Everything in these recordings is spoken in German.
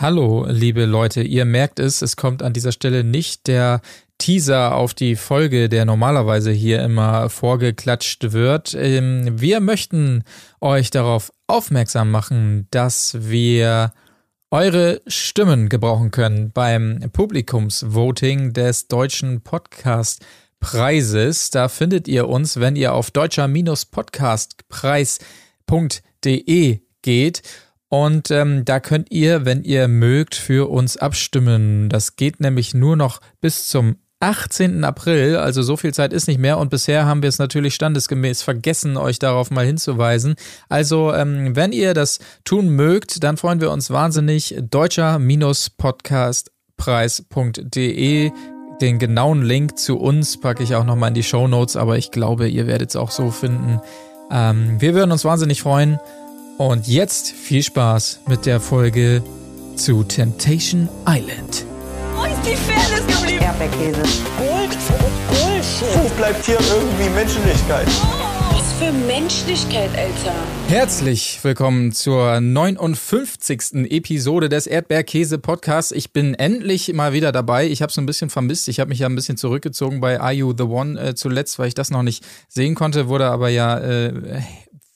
Hallo, liebe Leute, ihr merkt es, es kommt an dieser Stelle nicht der Teaser auf die Folge, der normalerweise hier immer vorgeklatscht wird. Ähm, wir möchten euch darauf aufmerksam machen, dass wir eure Stimmen gebrauchen können beim Publikumsvoting des deutschen Podcastpreises. Da findet ihr uns, wenn ihr auf deutscher-podcastpreis.de geht und ähm, da könnt ihr, wenn ihr mögt, für uns abstimmen. Das geht nämlich nur noch bis zum 18. April, also so viel Zeit ist nicht mehr und bisher haben wir es natürlich standesgemäß vergessen, euch darauf mal hinzuweisen. Also, ähm, wenn ihr das tun mögt, dann freuen wir uns wahnsinnig. Deutscher-Podcastpreis.de den genauen Link zu uns packe ich auch nochmal in die Show Notes, aber ich glaube, ihr werdet es auch so finden. Ähm, wir würden uns wahnsinnig freuen. Und jetzt viel Spaß mit der Folge zu Temptation Island. Wo ist die Fairness geblieben? Erdbeerkäse. Gold, Bullshit. Wo bleibt hier irgendwie Menschlichkeit? Was für Menschlichkeit, Alter. Herzlich willkommen zur 59. Episode des Erdbeerkäse Podcasts. Ich bin endlich mal wieder dabei. Ich habe es ein bisschen vermisst. Ich habe mich ja ein bisschen zurückgezogen bei Are You the One äh, zuletzt, weil ich das noch nicht sehen konnte, wurde aber ja äh,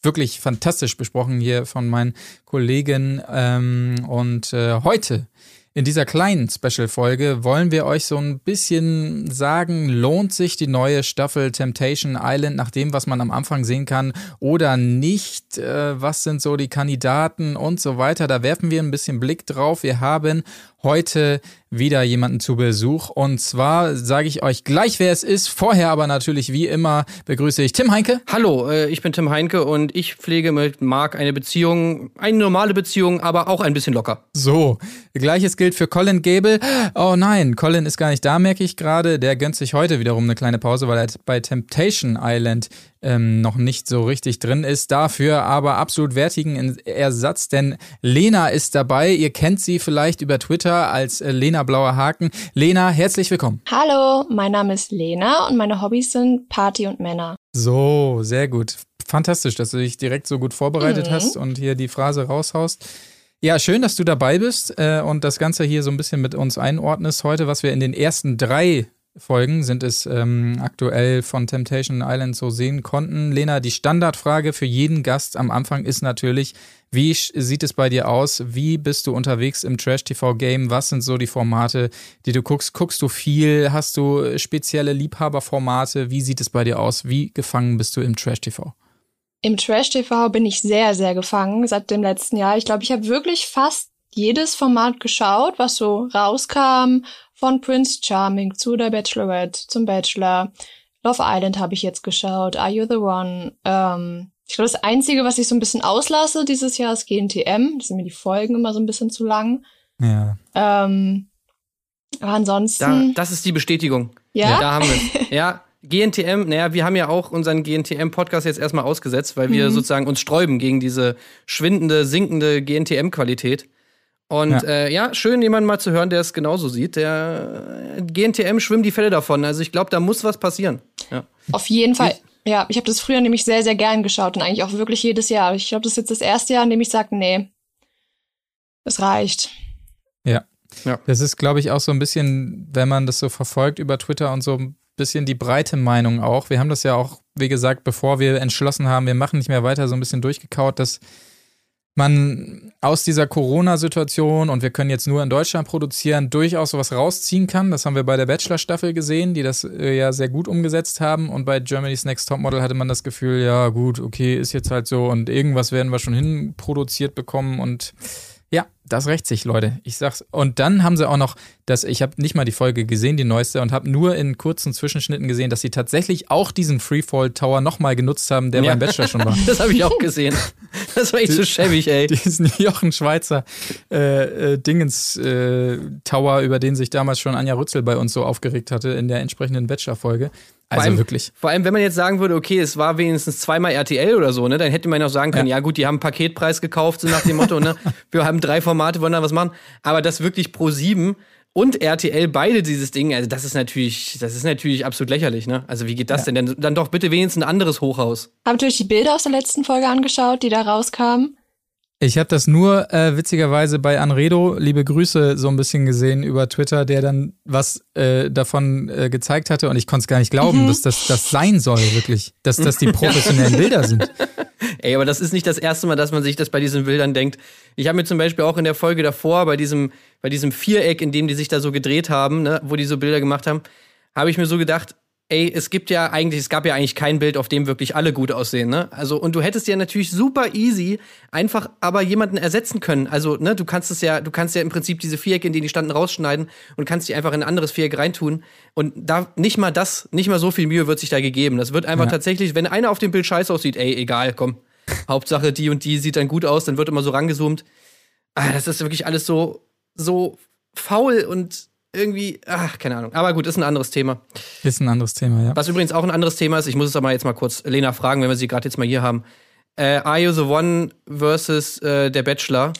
wirklich fantastisch besprochen hier von meinen Kollegen. Ähm, und äh, heute in dieser kleinen Special-Folge wollen wir euch so ein bisschen sagen, lohnt sich die neue Staffel Temptation Island nach dem, was man am Anfang sehen kann oder nicht? Äh, was sind so die Kandidaten und so weiter? Da werfen wir ein bisschen Blick drauf. Wir haben heute wieder jemanden zu Besuch. Und zwar sage ich euch gleich, wer es ist. Vorher aber natürlich wie immer begrüße ich Tim Heinke. Hallo, äh, ich bin Tim Heinke und ich pflege mit Marc eine Beziehung, eine normale Beziehung, aber auch ein bisschen locker. So, gleiches gilt für Colin Gable. Oh nein, Colin ist gar nicht da, merke ich gerade. Der gönnt sich heute wiederum eine kleine Pause, weil er bei Temptation Island ähm, noch nicht so richtig drin ist. Dafür aber absolut wertigen Ersatz, denn Lena ist dabei. Ihr kennt sie vielleicht über Twitter als äh, Lena Blauer Haken. Lena, herzlich willkommen. Hallo, mein Name ist Lena und meine Hobbys sind Party und Männer. So, sehr gut. Fantastisch, dass du dich direkt so gut vorbereitet Mhm. hast und hier die Phrase raushaust. Ja, schön, dass du dabei bist äh, und das Ganze hier so ein bisschen mit uns einordnest heute, was wir in den ersten drei Folgen sind es ähm, aktuell von Temptation Island so sehen konnten. Lena, die Standardfrage für jeden Gast am Anfang ist natürlich, wie sieht es bei dir aus? Wie bist du unterwegs im Trash-TV-Game? Was sind so die Formate, die du guckst? Guckst du viel? Hast du spezielle Liebhaberformate? Wie sieht es bei dir aus? Wie gefangen bist du im Trash-TV? Im Trash-TV bin ich sehr, sehr gefangen seit dem letzten Jahr. Ich glaube, ich habe wirklich fast jedes Format geschaut, was so rauskam, von Prince Charming zu der Bachelorette, zum Bachelor. Love Island habe ich jetzt geschaut, Are You the One? Ähm, ich glaube, das Einzige, was ich so ein bisschen auslasse dieses Jahr, ist GNTM. Da sind mir die Folgen immer so ein bisschen zu lang. Ja. Ähm, aber Da, ansonsten, das ist die Bestätigung. ja, Da haben wir es. Ja, GNTM, naja, wir haben ja auch unseren GNTM-Podcast jetzt erstmal ausgesetzt, weil wir Mhm. sozusagen uns sträuben gegen diese schwindende, sinkende GNTM-Qualität. Und Ja. Äh, ja, schön, jemanden mal zu hören, der es genauso sieht. Der äh, GNTM schwimmen die Fälle davon. Also ich glaube, da muss was passieren. Ja. Auf jeden Fall. Ja, ich habe das früher nämlich sehr, sehr gern geschaut und eigentlich auch wirklich jedes Jahr. Ich glaube, das ist jetzt das erste Jahr, in dem ich sage, nee, es reicht. Ja. Ja. Das ist, glaube ich, auch so ein bisschen, wenn man das so verfolgt über Twitter und so ein bisschen die breite Meinung auch. Wir haben das ja auch, wie gesagt, bevor wir entschlossen haben, wir machen nicht mehr weiter, so ein bisschen durchgekaut, dass man aus dieser Corona-Situation und wir können jetzt nur in Deutschland produzieren, durchaus sowas rausziehen kann. Das haben wir bei der Bachelor-Staffel gesehen, die das äh, ja sehr gut umgesetzt haben. Und bei Germany's Next Topmodel hatte man das Gefühl, ja gut, okay, ist jetzt halt so und irgendwas werden wir schon hinproduziert bekommen und ja, das rächt sich, Leute. Ich sag's. Und dann haben sie auch noch, dass ich habe nicht mal die Folge gesehen, die neueste, und habe nur in kurzen Zwischenschnitten gesehen, dass sie tatsächlich auch diesen Freefall Tower nochmal genutzt haben, der Ja. beim Bachelor schon war. Das habe ich auch gesehen. Das war echt so schäbig, ey. Diesen Jochen Schweizer äh, äh, Dingens äh, Tower, über den sich damals schon Anja Rützel bei uns so aufgeregt hatte in der entsprechenden Bachelor-Folge. Also allem- wirklich. Vor allem, wenn man jetzt sagen würde, okay, es war wenigstens zweimal RTL oder so, ne, dann hätte man ja auch sagen können, ja, gut, die haben einen Paketpreis gekauft, so nach dem Motto, ne, wir haben drei Formate, wollen da was machen. Aber das wirklich pro sieben und RTL beide dieses Ding, also das ist natürlich, das ist natürlich absolut lächerlich, ne? Also wie geht das denn? Dann, dann doch bitte wenigstens ein anderes Hochhaus. Habe natürlich die Bilder aus der letzten Folge angeschaut, die da rauskamen. Ich habe das nur äh, witzigerweise bei Anredo, liebe Grüße, so ein bisschen gesehen über Twitter, der dann was äh, davon äh, gezeigt hatte und ich konnte es gar nicht glauben, dass das das sein soll, wirklich. Dass das die professionellen Bilder sind. Ey, aber das ist nicht das erste Mal, dass man sich das bei diesen Bildern denkt. Ich habe mir zum Beispiel auch in der Folge davor, bei diesem, bei diesem Viereck, in dem die sich da so gedreht haben, ne, wo die so Bilder gemacht haben, habe ich mir so gedacht, ey, es gibt ja eigentlich, es gab ja eigentlich kein Bild, auf dem wirklich alle gut aussehen, ne? Also, und du hättest ja natürlich super easy einfach aber jemanden ersetzen können. Also, ne, du kannst es ja, du kannst ja im Prinzip diese Vierecke, in denen die standen, rausschneiden und kannst die einfach in ein anderes Viereck reintun. Und da nicht mal das, nicht mal so viel Mühe wird sich da gegeben. Das wird einfach Ja. tatsächlich, wenn einer auf dem Bild scheiße aussieht, ey, egal, komm. Hauptsache die und die sieht dann gut aus, dann wird immer so rangezoomt. Ah, das ist wirklich alles so, so faul und irgendwie, ach, keine Ahnung. Aber gut, ist ein anderes Thema. Ist ein anderes Thema, ja. Was übrigens auch ein anderes Thema ist, ich muss es aber jetzt mal kurz Lena fragen, wenn wir sie gerade jetzt mal hier haben. Äh, Are You the One versus äh, Der Bachelor?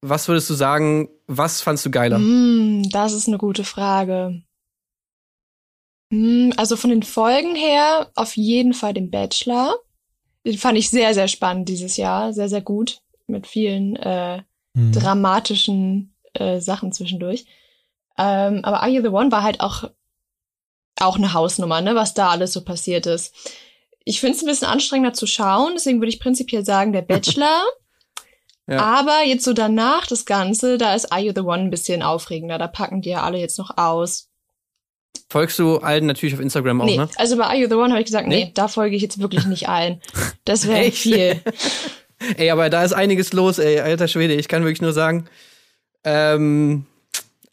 Was würdest du sagen, was fandst du geiler? Hm, das ist eine gute Frage. Hm, also von den Folgen her auf jeden Fall den Bachelor. Den fand ich sehr, sehr spannend dieses Jahr. Sehr, sehr gut. Mit vielen äh, Hm. dramatischen äh, Sachen zwischendurch. Ähm, aber Are You the One war halt auch, auch eine Hausnummer, ne, was da alles so passiert ist. Ich finde es ein bisschen anstrengender zu schauen, deswegen würde ich prinzipiell sagen, der Bachelor. Ja. Aber jetzt so danach das Ganze, da ist Are You the One ein bisschen aufregender. Da packen die ja alle jetzt noch aus. Folgst du allen natürlich auf Instagram auch, nee, ne? also bei Are You the One habe ich gesagt, nee? Nee? da folge ich jetzt wirklich nicht allen. Das wäre viel. Ey, aber da ist einiges los, ey, alter Schwede. Ich kann wirklich nur sagen, ähm,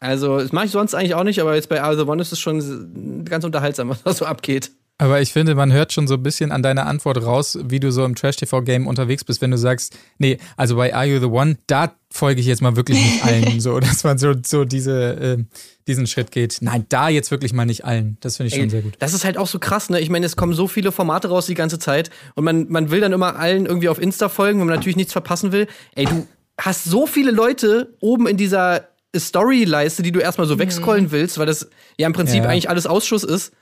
also, das mache ich sonst eigentlich auch nicht, aber jetzt bei Are You the One ist es schon ganz unterhaltsam, was da so abgeht. Aber ich finde, man hört schon so ein bisschen an deiner Antwort raus, wie du so im Trash-TV-Game unterwegs bist, wenn du sagst, nee, also bei Are You the One, da folge ich jetzt mal wirklich nicht allen, so, dass man so, so diese, äh, diesen Schritt geht. Nein, da jetzt wirklich mal nicht allen. Das finde ich schon Ey, sehr gut. Das ist halt auch so krass, ne? Ich meine, es kommen so viele Formate raus die ganze Zeit und man, man will dann immer allen irgendwie auf Insta folgen, wenn man natürlich nichts verpassen will. Ey, du hast so viele Leute oben in dieser Story-Leiste, die du erstmal so wegscrollen willst, weil das ja im Prinzip Ja. eigentlich alles Ausschuss ist.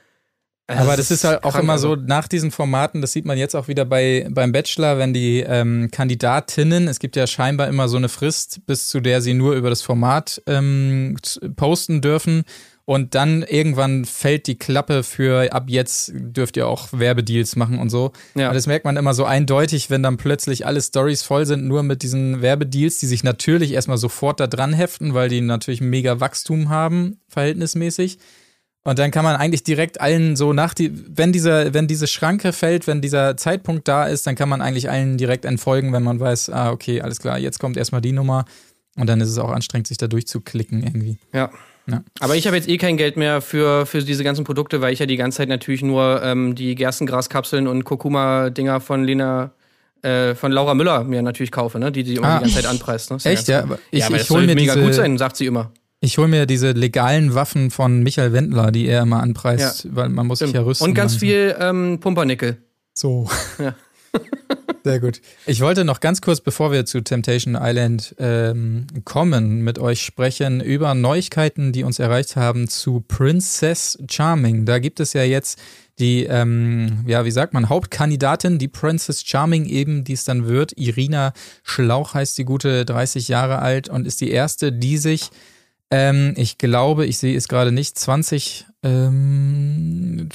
Aber das ist halt auch immer also. so nach diesen Formaten, das sieht man jetzt auch wieder bei beim Bachelor, wenn die ähm, Kandidatinnen, es gibt ja scheinbar immer so eine Frist, bis zu der sie nur über das Format ähm, posten dürfen. Und dann irgendwann fällt die Klappe für ab jetzt dürft ihr auch Werbedeals machen und so. Ja. Und das merkt man immer so eindeutig, wenn dann plötzlich alle Stories voll sind, nur mit diesen Werbedeals, die sich natürlich erstmal sofort da dran heften, weil die natürlich mega Wachstum haben, verhältnismäßig. Und dann kann man eigentlich direkt allen so nach die, wenn dieser, wenn diese Schranke fällt, wenn dieser Zeitpunkt da ist, dann kann man eigentlich allen direkt entfolgen, wenn man weiß, ah, okay, alles klar, jetzt kommt erstmal die Nummer. Und dann ist es auch anstrengend, sich da durchzuklicken irgendwie. Ja. Ja. Aber ich habe jetzt eh kein Geld mehr für, für diese ganzen Produkte, weil ich ja die ganze Zeit natürlich nur ähm, die Gerstengraskapseln und Kurkuma-Dinger von Lena, äh, von Laura Müller mir natürlich kaufe, ne? Die die Ah. die ganze Zeit anpreist. Ne? Echt, ja? Aber ich- ja, aber ich das hol soll mir mega diese- gut sein, sagt sie immer. Ich hole mir diese legalen Waffen von Michael Wendler, die er immer anpreist, weil man muss sich ja rüsten. Und ganz langsam. viel ähm, Pumpernickel. So. Ja. Sehr gut. Ich wollte noch ganz kurz, bevor wir zu Temptation Island ähm, kommen, mit euch sprechen über Neuigkeiten, die uns erreicht haben zu Princess Charming. Da gibt es ja jetzt die, ähm, ja, wie sagt man, Hauptkandidatin, die Princess Charming eben, die es dann wird. Irina Schlauch heißt die gute, 30 Jahre alt und ist die erste, die sich ähm, ich glaube, ich sehe es gerade nicht, 20, ähm,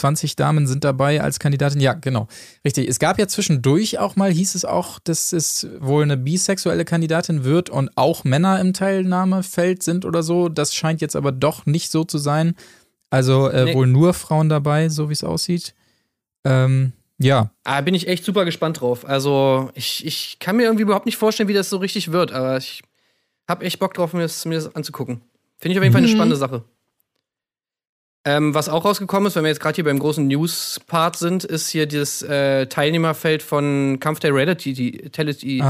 20 Damen sind dabei als Kandidatin. Ja, genau. Richtig. Es gab ja zwischendurch auch mal, hieß es auch, dass es wohl eine bisexuelle Kandidatin wird und auch Männer im Teilnahmefeld sind oder so. Das scheint jetzt aber doch nicht so zu sein. Also äh, Nee. wohl nur Frauen dabei, so wie es aussieht. Ähm, ja, Ah, bin ich echt super gespannt drauf. Also, ich, ich kann mir irgendwie überhaupt nicht vorstellen, wie das so richtig wird, aber ich habe echt Bock drauf, mir das, mir das anzugucken. Finde ich auf jeden Fall eine Mhm. spannende Sache. Ähm, was auch rausgekommen ist, wenn wir jetzt gerade hier beim großen News-Part sind, ist hier dieses äh, Teilnehmerfeld von Kampf der Reality, die, Reality.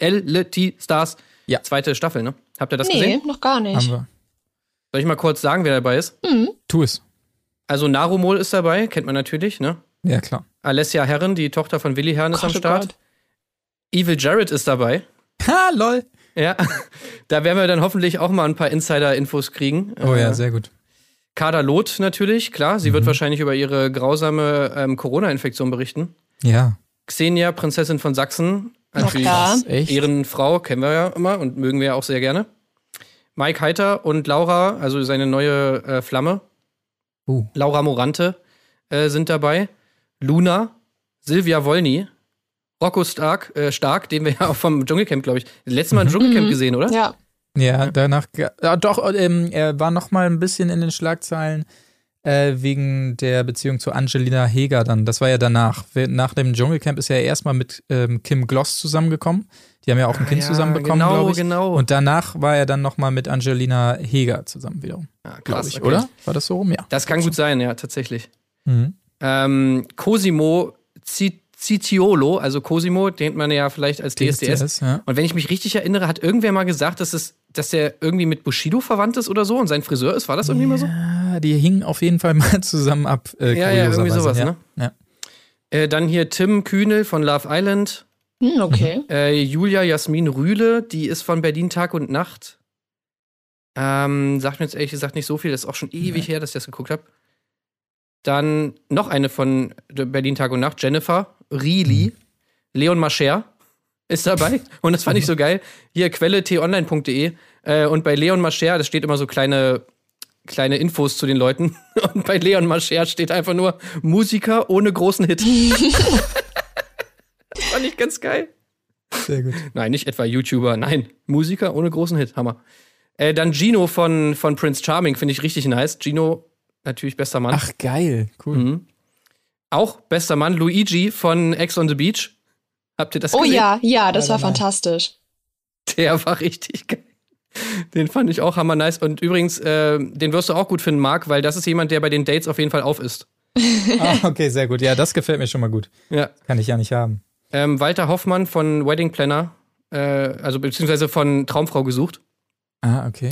Reality Stars. Ja. Zweite Staffel, ne? Habt ihr das nee, gesehen? noch gar nicht. haben wir. Soll ich mal kurz sagen, wer dabei ist? Mhm. Tu es. Also, Narumol ist dabei, kennt man natürlich, ne? Ja, klar. Alessia Herren, die Tochter von Willi Herren, ist am Gott, oh Start. Gott. Evil Jared ist dabei. Ha, lol. Ja, da werden wir dann hoffentlich auch mal ein paar Insider-Infos kriegen. Oh ja, Äh, sehr gut. Kader Loth natürlich, klar. Sie wird wahrscheinlich über ihre grausame ähm, Corona-Infektion berichten. Ja. Xenia, Prinzessin von Sachsen, Natürlich klar. Echt? Ehrenfrau, kennen wir ja immer und mögen wir ja auch sehr gerne. Mike Heiter und Laura, also seine neue äh, Flamme, Uh. Laura Morante äh, sind dabei. Luna, Silvia Wolny, Rocco Stark, äh, Stark, den wir ja auch vom Dschungelcamp, glaube ich, das letzte Mal im Dschungelcamp gesehen, oder? Ja. Ja, danach, ja, doch, ähm, er war noch mal ein bisschen in den Schlagzeilen äh, wegen der Beziehung zu Angelina Heger dann. Das war ja danach. Nach dem Dschungelcamp ist er erstmal mit ähm, Kim Gloss zusammengekommen. Die haben ja auch ein Ah, Kind ja, zusammenbekommen, genau, glaube ich. genau. Und danach war er dann noch mal mit Angelina Heger zusammen wiederum, krass, glaube ich, okay. oder? War das so rum? Ja. Das kann gut sein, ja, tatsächlich. Mhm. Ähm, Cosimo Zi- Citiolo, also Cosimo, den man ja vielleicht als DSDS. DSDS, ja. Und wenn ich mich richtig erinnere, hat irgendwer mal gesagt, dass, es, dass der irgendwie mit Bushido verwandt ist oder so und sein Friseur ist. War das irgendwie mal so? Ja, die hingen auf jeden Fall mal zusammen ab. Äh, Ja, ja, irgendwie sowas, ja. ne? Ja. Äh, dann hier Tim Kühnel von Love Island. Hm, okay. Äh, Julia Jasmin Rühle, die ist von Berlin Tag und Nacht. Ähm, sagt mir jetzt ehrlich gesagt nicht so viel, das ist auch schon ewig her, dass ich das geguckt habe. Dann noch eine von Berlin Tag und Nacht, Jennifer Rieli. Leon Mascher ist dabei. Und das fand ich so geil. Hier Quelle t-online.de. Äh, und bei Leon Mascher, das steht immer so kleine, kleine Infos zu den Leuten. Und bei Leon Mascher steht einfach nur Musiker ohne großen Hit. das fand ich ganz geil. Sehr gut. Nein, nicht etwa YouTuber, nein, Musiker ohne großen Hit, Hammer. Äh, dann Gino von, von Prince Charming, finde ich richtig nice. Gino, natürlich bester Mann. Ach, geil. Cool. Mhm. Auch bester Mann, Luigi von Ex on the Beach. Habt ihr das Oh gesehen? ja, ja, das war fantastisch. Der war richtig geil. Den fand ich auch hammer nice. Und übrigens, äh, den wirst du auch gut finden, Marc, weil das ist jemand, der bei den Dates auf jeden Fall auf ist. Ah, okay, sehr gut. Ja, das gefällt mir schon mal gut. Ja. Kann ich ja nicht haben. Ähm, Walter Hoffmann von Wedding Planner, äh, also beziehungsweise von Traumfrau gesucht. Ah, okay.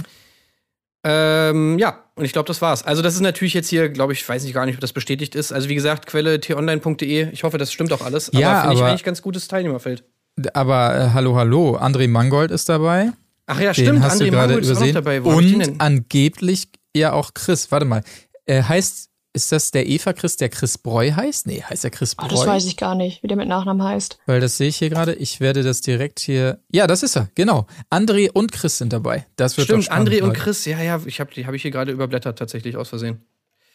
Ähm, ja, und ich glaube, das war's. Also, das ist natürlich jetzt hier, glaube ich, weiß nicht gar nicht, ob das bestätigt ist. Also, wie gesagt, Quelle t-online.de. Ich hoffe, das stimmt auch alles. Ja, aber finde ich eigentlich ganz gutes Teilnehmerfeld. Aber äh, hallo, hallo, André Mangold ist dabei. Ach ja, Den stimmt. hast André du gerade Mangold ist auch übersehen. dabei. Wo ich Und angeblich ja auch Chris. Warte mal. Äh, heißt, ist das der Eva Chris, der Chris Breu heißt? Nee, heißt der Chris Oh, Breu? das weiß ich gar nicht, wie der mit Nachnamen heißt. Weil das sehe ich hier gerade. Ich werde das direkt hier. Ja, das ist er, genau. André und Chris sind dabei. Das wird Stimmt, spannend, André und Leute. Chris. Ja, ja, ich hab, die habe ich hier gerade überblättert, tatsächlich aus Versehen.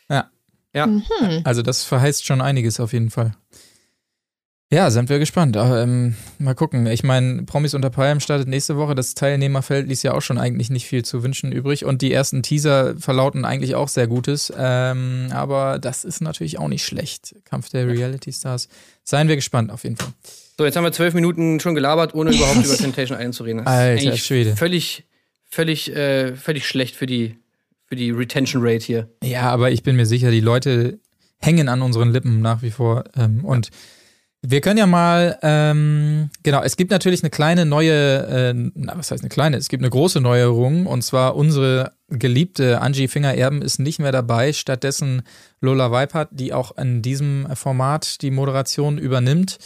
Ja. Ja. Hm. Also das verheißt schon einiges auf jeden Fall. Ja, sind wir gespannt. Aber, ähm, mal gucken. Ich meine, Promis unter Palmen startet nächste Woche. Das Teilnehmerfeld ließ ja auch schon eigentlich nicht viel zu wünschen übrig. Und die ersten Teaser verlauten eigentlich auch sehr Gutes. Ähm, aber das ist natürlich auch nicht schlecht. Kampf der Reality Stars. Seien wir gespannt auf jeden Fall. So, jetzt haben wir zwölf Minuten schon gelabert, ohne überhaupt über Temptation Island zu reden. Das ist Alter Schwede. Völlig, völlig, äh, völlig schlecht für die, für die Retention Rate hier. Ja, aber ich bin mir sicher, die Leute hängen an unseren Lippen nach wie vor. Ähm, Und wir können ja mal, ähm, genau, es gibt natürlich eine kleine neue, äh, na, was heißt eine kleine? Es gibt eine große Neuerung und zwar unsere geliebte Angie Finger-Erben ist nicht mehr dabei. Stattdessen Lola Weipert, die auch in diesem Format die Moderation übernimmt.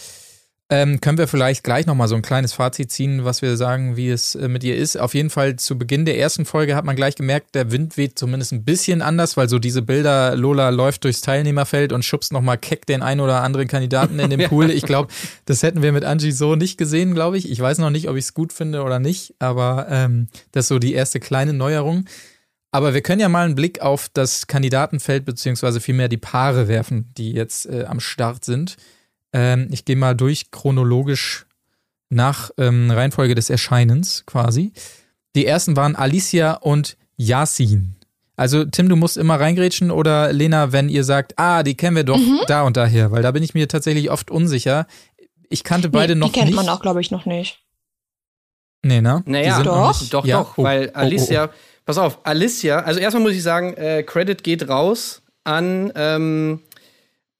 Ähm, können wir vielleicht gleich nochmal so ein kleines Fazit ziehen, was wir sagen, wie es äh, mit ihr ist. Auf jeden Fall zu Beginn der ersten Folge hat man gleich gemerkt, der Wind weht zumindest ein bisschen anders, weil so diese Bilder, Lola läuft durchs Teilnehmerfeld und schubst nochmal keck den einen oder anderen Kandidaten in den Pool. Ich glaube, das hätten wir mit Angie so nicht gesehen, glaube ich. Ich weiß noch nicht, ob ich es gut finde oder nicht, aber ähm, das ist so die erste kleine Neuerung. Aber wir können ja mal einen Blick auf das Kandidatenfeld beziehungsweise vielmehr die Paare werfen, die jetzt äh, am Start sind. Ähm, ich gehe mal durch chronologisch nach ähm, Reihenfolge des Erscheinens quasi. Die ersten waren Alicia und Yasin. Also Tim, du musst immer reingrätschen oder Lena, wenn ihr sagt, ah, die kennen wir doch da und daher, weil da bin ich mir tatsächlich oft unsicher. Ich kannte beide nee, noch die kennt nicht. man auch, glaube ich, noch nicht. Nee, ne? Die Naja, Doch. nicht- Doch, Ja? doch, Oh, weil oh, oh, Alicia, pass auf, Alicia, also erstmal muss ich sagen, äh, Credit geht raus an, ähm,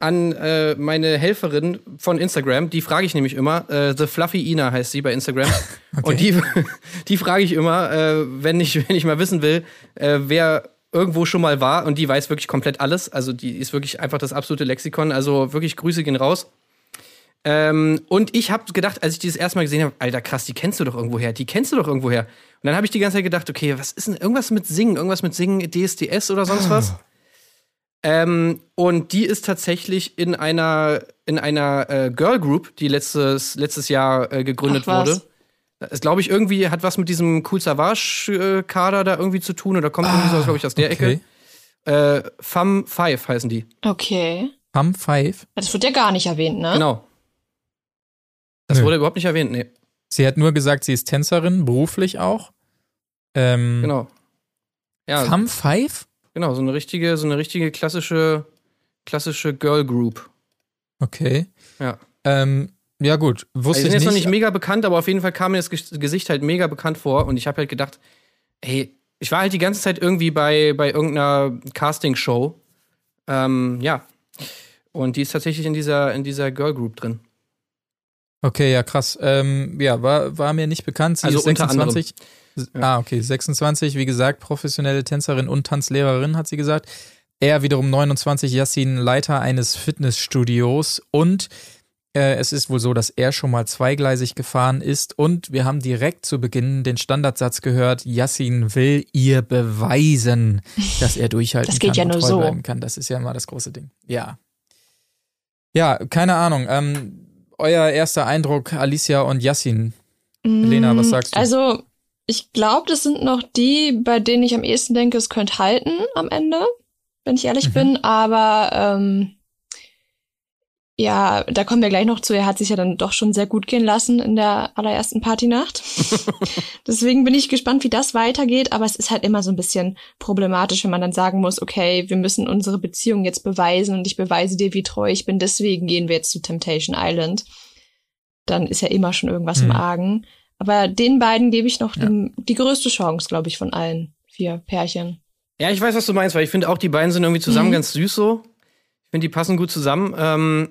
an äh, meine Helferin von Instagram. Die frage ich nämlich immer. Äh, The Fluffy Ina heißt sie bei Instagram. Und die, die frage ich immer, äh, wenn, ich, wenn ich mal wissen will, äh, wer irgendwo schon mal war. Und die weiß wirklich komplett alles. Also die ist wirklich einfach das absolute Lexikon. Also wirklich Grüße gehen raus. Ähm, und ich habe gedacht, als ich die das erste Mal gesehen habe, Alter, krass, die kennst du doch irgendwoher, die kennst du doch irgendwoher. Und dann habe ich die ganze Zeit gedacht, okay, was ist denn irgendwas mit Singen, irgendwas mit Singen, DSDS oder sonst was? Ähm, und die ist tatsächlich in einer, in einer äh, Girl Group, die letztes, letztes Jahr äh, gegründet Ach, was. wurde. Das glaube ich irgendwie hat was mit diesem Cool Savage-Kader da irgendwie zu tun oder kommt irgendwie so, glaube ich, aus der okay. Ecke. Äh, Femme Five heißen die. Okay. Pam Five. Das wird ja gar nicht erwähnt, ne? Genau. Das Nö. wurde überhaupt nicht erwähnt, nee. Sie hat nur gesagt, sie ist Tänzerin, beruflich auch. Ähm, Genau. Ja, Pam Five? Genau, so eine richtige, so eine richtige klassische, klassische Girl Group. Okay. Ja. Ähm, ja, gut. Also Wusste sind ich jetzt nicht. noch nicht mega bekannt, aber auf jeden Fall kam mir das Ges- Gesicht halt mega bekannt vor und ich habe halt gedacht, ey, ich war halt die ganze Zeit irgendwie bei, bei irgendeiner Castingshow. Ähm, ja. Und die ist tatsächlich in dieser, in dieser Girl Group drin. Okay, ja, krass. Ähm, ja, war, war mir nicht bekannt. Sie Also ist unter 26. Ah, okay, 26, wie gesagt, professionelle Tänzerin und Tanzlehrerin, hat sie gesagt. Er wiederum 29, Yassin, Leiter eines Fitnessstudios und äh, es ist wohl so, dass er schon mal zweigleisig gefahren ist und wir haben direkt zu Beginn den Standardsatz gehört, Yassin will ihr beweisen, dass er durchhalten Das geht kann ja und nur treu so. bleiben kann. Das ist ja immer das große Ding. Ja. Ja, keine Ahnung. Ähm, euer erster Eindruck, Alicia und Yassin. Lena, was sagst du? Also, ich glaube, das sind noch die, bei denen ich am ehesten denke, es könnte halten am Ende, wenn ich ehrlich Mhm. bin. Aber ähm, ja, da kommen wir gleich noch zu. Er hat sich ja dann doch schon sehr gut gehen lassen in der allerersten Partynacht. Deswegen bin ich gespannt, wie das weitergeht. Aber es ist halt immer so ein bisschen problematisch, wenn man dann sagen muss, okay, wir müssen unsere Beziehung jetzt beweisen und ich beweise dir, wie treu ich bin. Deswegen gehen wir jetzt zu Temptation Island. Dann ist ja immer schon irgendwas Mhm. im Argen. Aber den beiden gebe ich noch Ja. die, die größte Chance, glaube ich, von allen vier Pärchen. Ja, ich weiß, was du meinst, weil ich finde auch, die beiden sind irgendwie zusammen Mhm. ganz süß so. Ich finde, die passen gut zusammen. Ähm,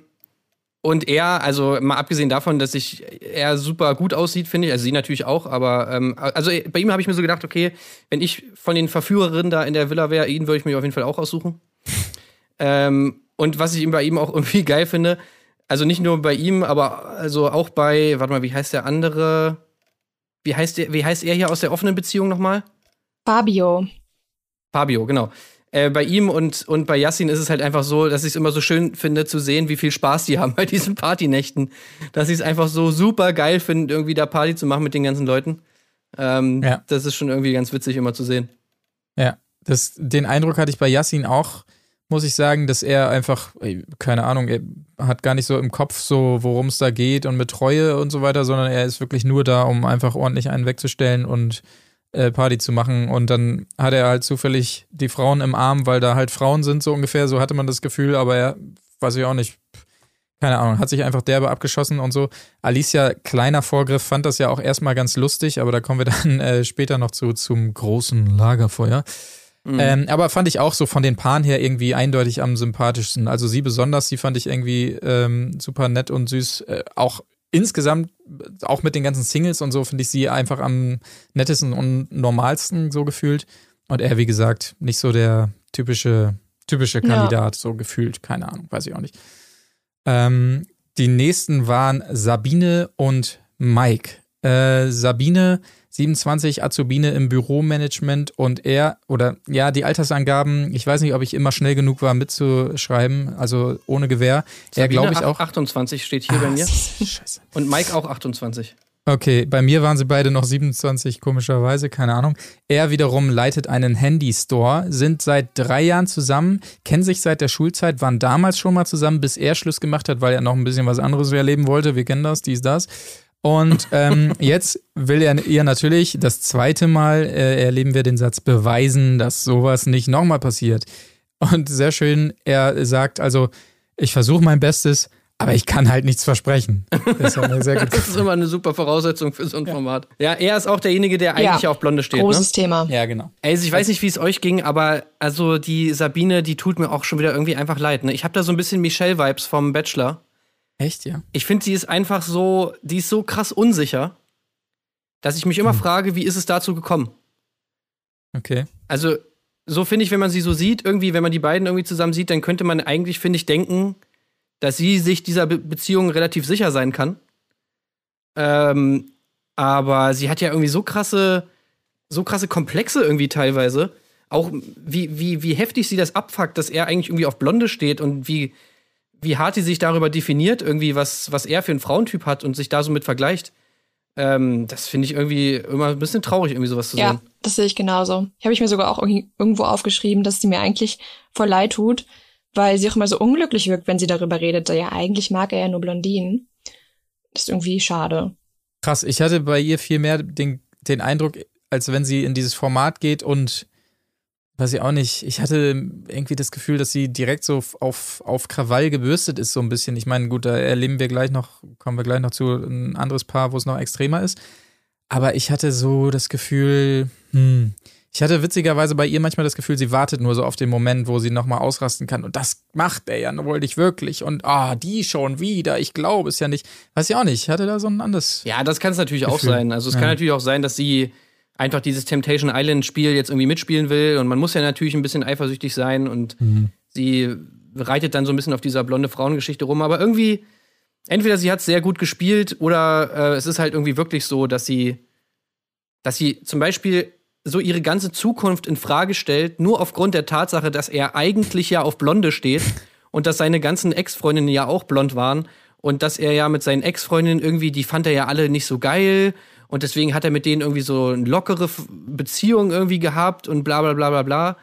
und er, also mal abgesehen davon, dass sich er super gut aussieht, finde ich, also sie natürlich auch, aber ähm, also bei ihm habe ich mir so gedacht, okay, wenn ich von den Verführerinnen da in der Villa wäre, ihn würde ich mir auf jeden Fall auch aussuchen. ähm, und was ich ihm bei ihm auch irgendwie geil finde, also nicht nur bei ihm, aber also auch bei, warte mal, wie heißt der andere? Wie heißt der, wie heißt er hier aus der offenen Beziehung nochmal? Fabio. Fabio, genau. Äh, bei ihm und, und bei Yassin ist es halt einfach so, dass ich es immer so schön finde zu sehen, wie viel Spaß die haben bei diesen Partynächten. Dass ich es einfach so super geil finde, irgendwie da Party zu machen mit den ganzen Leuten. Ähm, Ja. Das ist schon irgendwie ganz witzig immer zu sehen. Ja, das, den Eindruck hatte ich bei Yassin auch, muss ich sagen, dass er einfach, keine Ahnung, er hat gar nicht so im Kopf so, worum es da geht und mit Treue und so weiter, sondern er ist wirklich nur da, um einfach ordentlich einen wegzustellen und äh, Party zu machen. Und dann hat er halt zufällig die Frauen im Arm, weil da halt Frauen sind, so ungefähr, so hatte man das Gefühl, aber er, weiß ich auch nicht, keine Ahnung, hat sich einfach derbe abgeschossen und so. Alicia, kleiner Vorgriff, fand das ja auch erstmal ganz lustig, aber da kommen wir dann äh, später noch zu, zum großen Lagerfeuer. Mhm. Ähm, aber fand ich auch so von den Paaren her irgendwie eindeutig am sympathischsten. Also sie besonders, die fand ich irgendwie ähm, super nett und süß. Äh, auch insgesamt, auch mit den ganzen Singles und so, finde ich sie einfach am nettesten und normalsten so gefühlt. Und er, wie gesagt, nicht so der typische, typische Ja. Kandidat, so gefühlt. Keine Ahnung, weiß ich auch nicht. Ähm, die nächsten waren Sabine und Mike. Äh, Sabine, 27, Azubine im Büromanagement und er, oder ja, die Altersangaben, ich weiß nicht, ob ich immer schnell genug war mitzuschreiben, also ohne Gewähr. er Sabine, glaube ich auch. 28 steht hier bei mir. Scheiße. Und Mike auch 28. Okay, bei mir waren sie beide noch 27, komischerweise, keine Ahnung. Er wiederum leitet einen Handy-Store, sind seit drei Jahren zusammen, kennen sich seit der Schulzeit, waren damals schon mal zusammen, bis er Schluss gemacht hat, weil er noch ein bisschen was anderes erleben wollte. Wir kennen das, dies, das. Und ähm, jetzt will er ihr natürlich das zweite Mal, äh, erleben wir den Satz, beweisen, dass sowas nicht nochmal passiert. Und sehr schön, er sagt also, ich versuche mein Bestes, aber ich kann halt nichts versprechen. Das Das ist immer eine super Voraussetzung für so ein Format. Ja, er ist auch derjenige, der eigentlich Ja. auf Blonde steht. Ne? Großes Thema. Ja, genau. Also ich weiß nicht, wie es euch ging, aber also die Sabine, die tut mir auch schon wieder irgendwie einfach leid. Ne? Ich habe da so ein bisschen Michelle-Vibes vom Bachelor. Echt, ja? Ich finde, sie ist einfach so, die ist so krass unsicher, dass ich mich immer Hm. frage, wie ist es dazu gekommen? Okay. Also, so finde ich, wenn man sie so sieht, irgendwie, wenn man die beiden irgendwie zusammen sieht, dann könnte man eigentlich, finde ich, denken, dass sie sich dieser Be Beziehung relativ sicher sein kann. Ähm, aber sie hat ja irgendwie so krasse, so krasse Komplexe irgendwie teilweise. auch wie, wie, wie heftig sie das abfuckt, dass er eigentlich irgendwie auf Blonde steht und wie, wie hart sie sich darüber definiert, irgendwie, was, was er für einen Frauentyp hat und sich da so mit vergleicht. Ähm, das finde ich irgendwie immer ein bisschen traurig, irgendwie sowas zu Ja, sehen. das sehe ich genauso. Habe ich mir sogar auch irgendwie irgendwo aufgeschrieben, dass sie mir eigentlich voll leid tut, weil sie auch immer so unglücklich wirkt, wenn sie darüber redet. Ja, eigentlich mag er ja nur Blondinen. Das ist irgendwie schade. Krass, ich hatte bei ihr viel mehr den, den Eindruck, als wenn sie in dieses Format geht und weiß ich auch nicht, ich hatte irgendwie das Gefühl, dass sie direkt so auf, auf Krawall gebürstet ist, so ein bisschen. Ich meine, gut, da erleben wir gleich noch, kommen wir gleich noch zu ein anderes Paar, wo es noch extremer ist. Aber ich hatte so das Gefühl, hm, ich hatte witzigerweise bei ihr manchmal das Gefühl, sie wartet nur so auf den Moment, wo sie nochmal ausrasten kann. Und das macht er ja wohl nicht wirklich. Und ah, die schon wieder. Ich glaube es ja nicht. Weiß ich auch nicht. Ich hatte da so ein anderes. Ja, das kann es natürlich auch Gefühl. sein. Also es Ja. kann natürlich auch sein, dass sie einfach dieses Temptation Island Spiel jetzt irgendwie mitspielen will. Und man muss ja natürlich ein bisschen eifersüchtig sein und sie reitet dann so ein bisschen auf dieser blonde Frauengeschichte rum, aber irgendwie entweder sie hat sehr gut gespielt oder äh, es ist halt irgendwie wirklich so, dass sie dass sie zum Beispiel so ihre ganze Zukunft in Frage stellt, nur aufgrund der Tatsache, dass er eigentlich ja auf Blonde steht und dass seine ganzen Ex-Freundinnen ja auch blond waren und dass er ja mit seinen Ex-Freundinnen irgendwie, die fand er ja alle nicht so geil und deswegen hat er mit denen irgendwie so eine lockere Beziehung irgendwie gehabt und bla bla bla bla bla.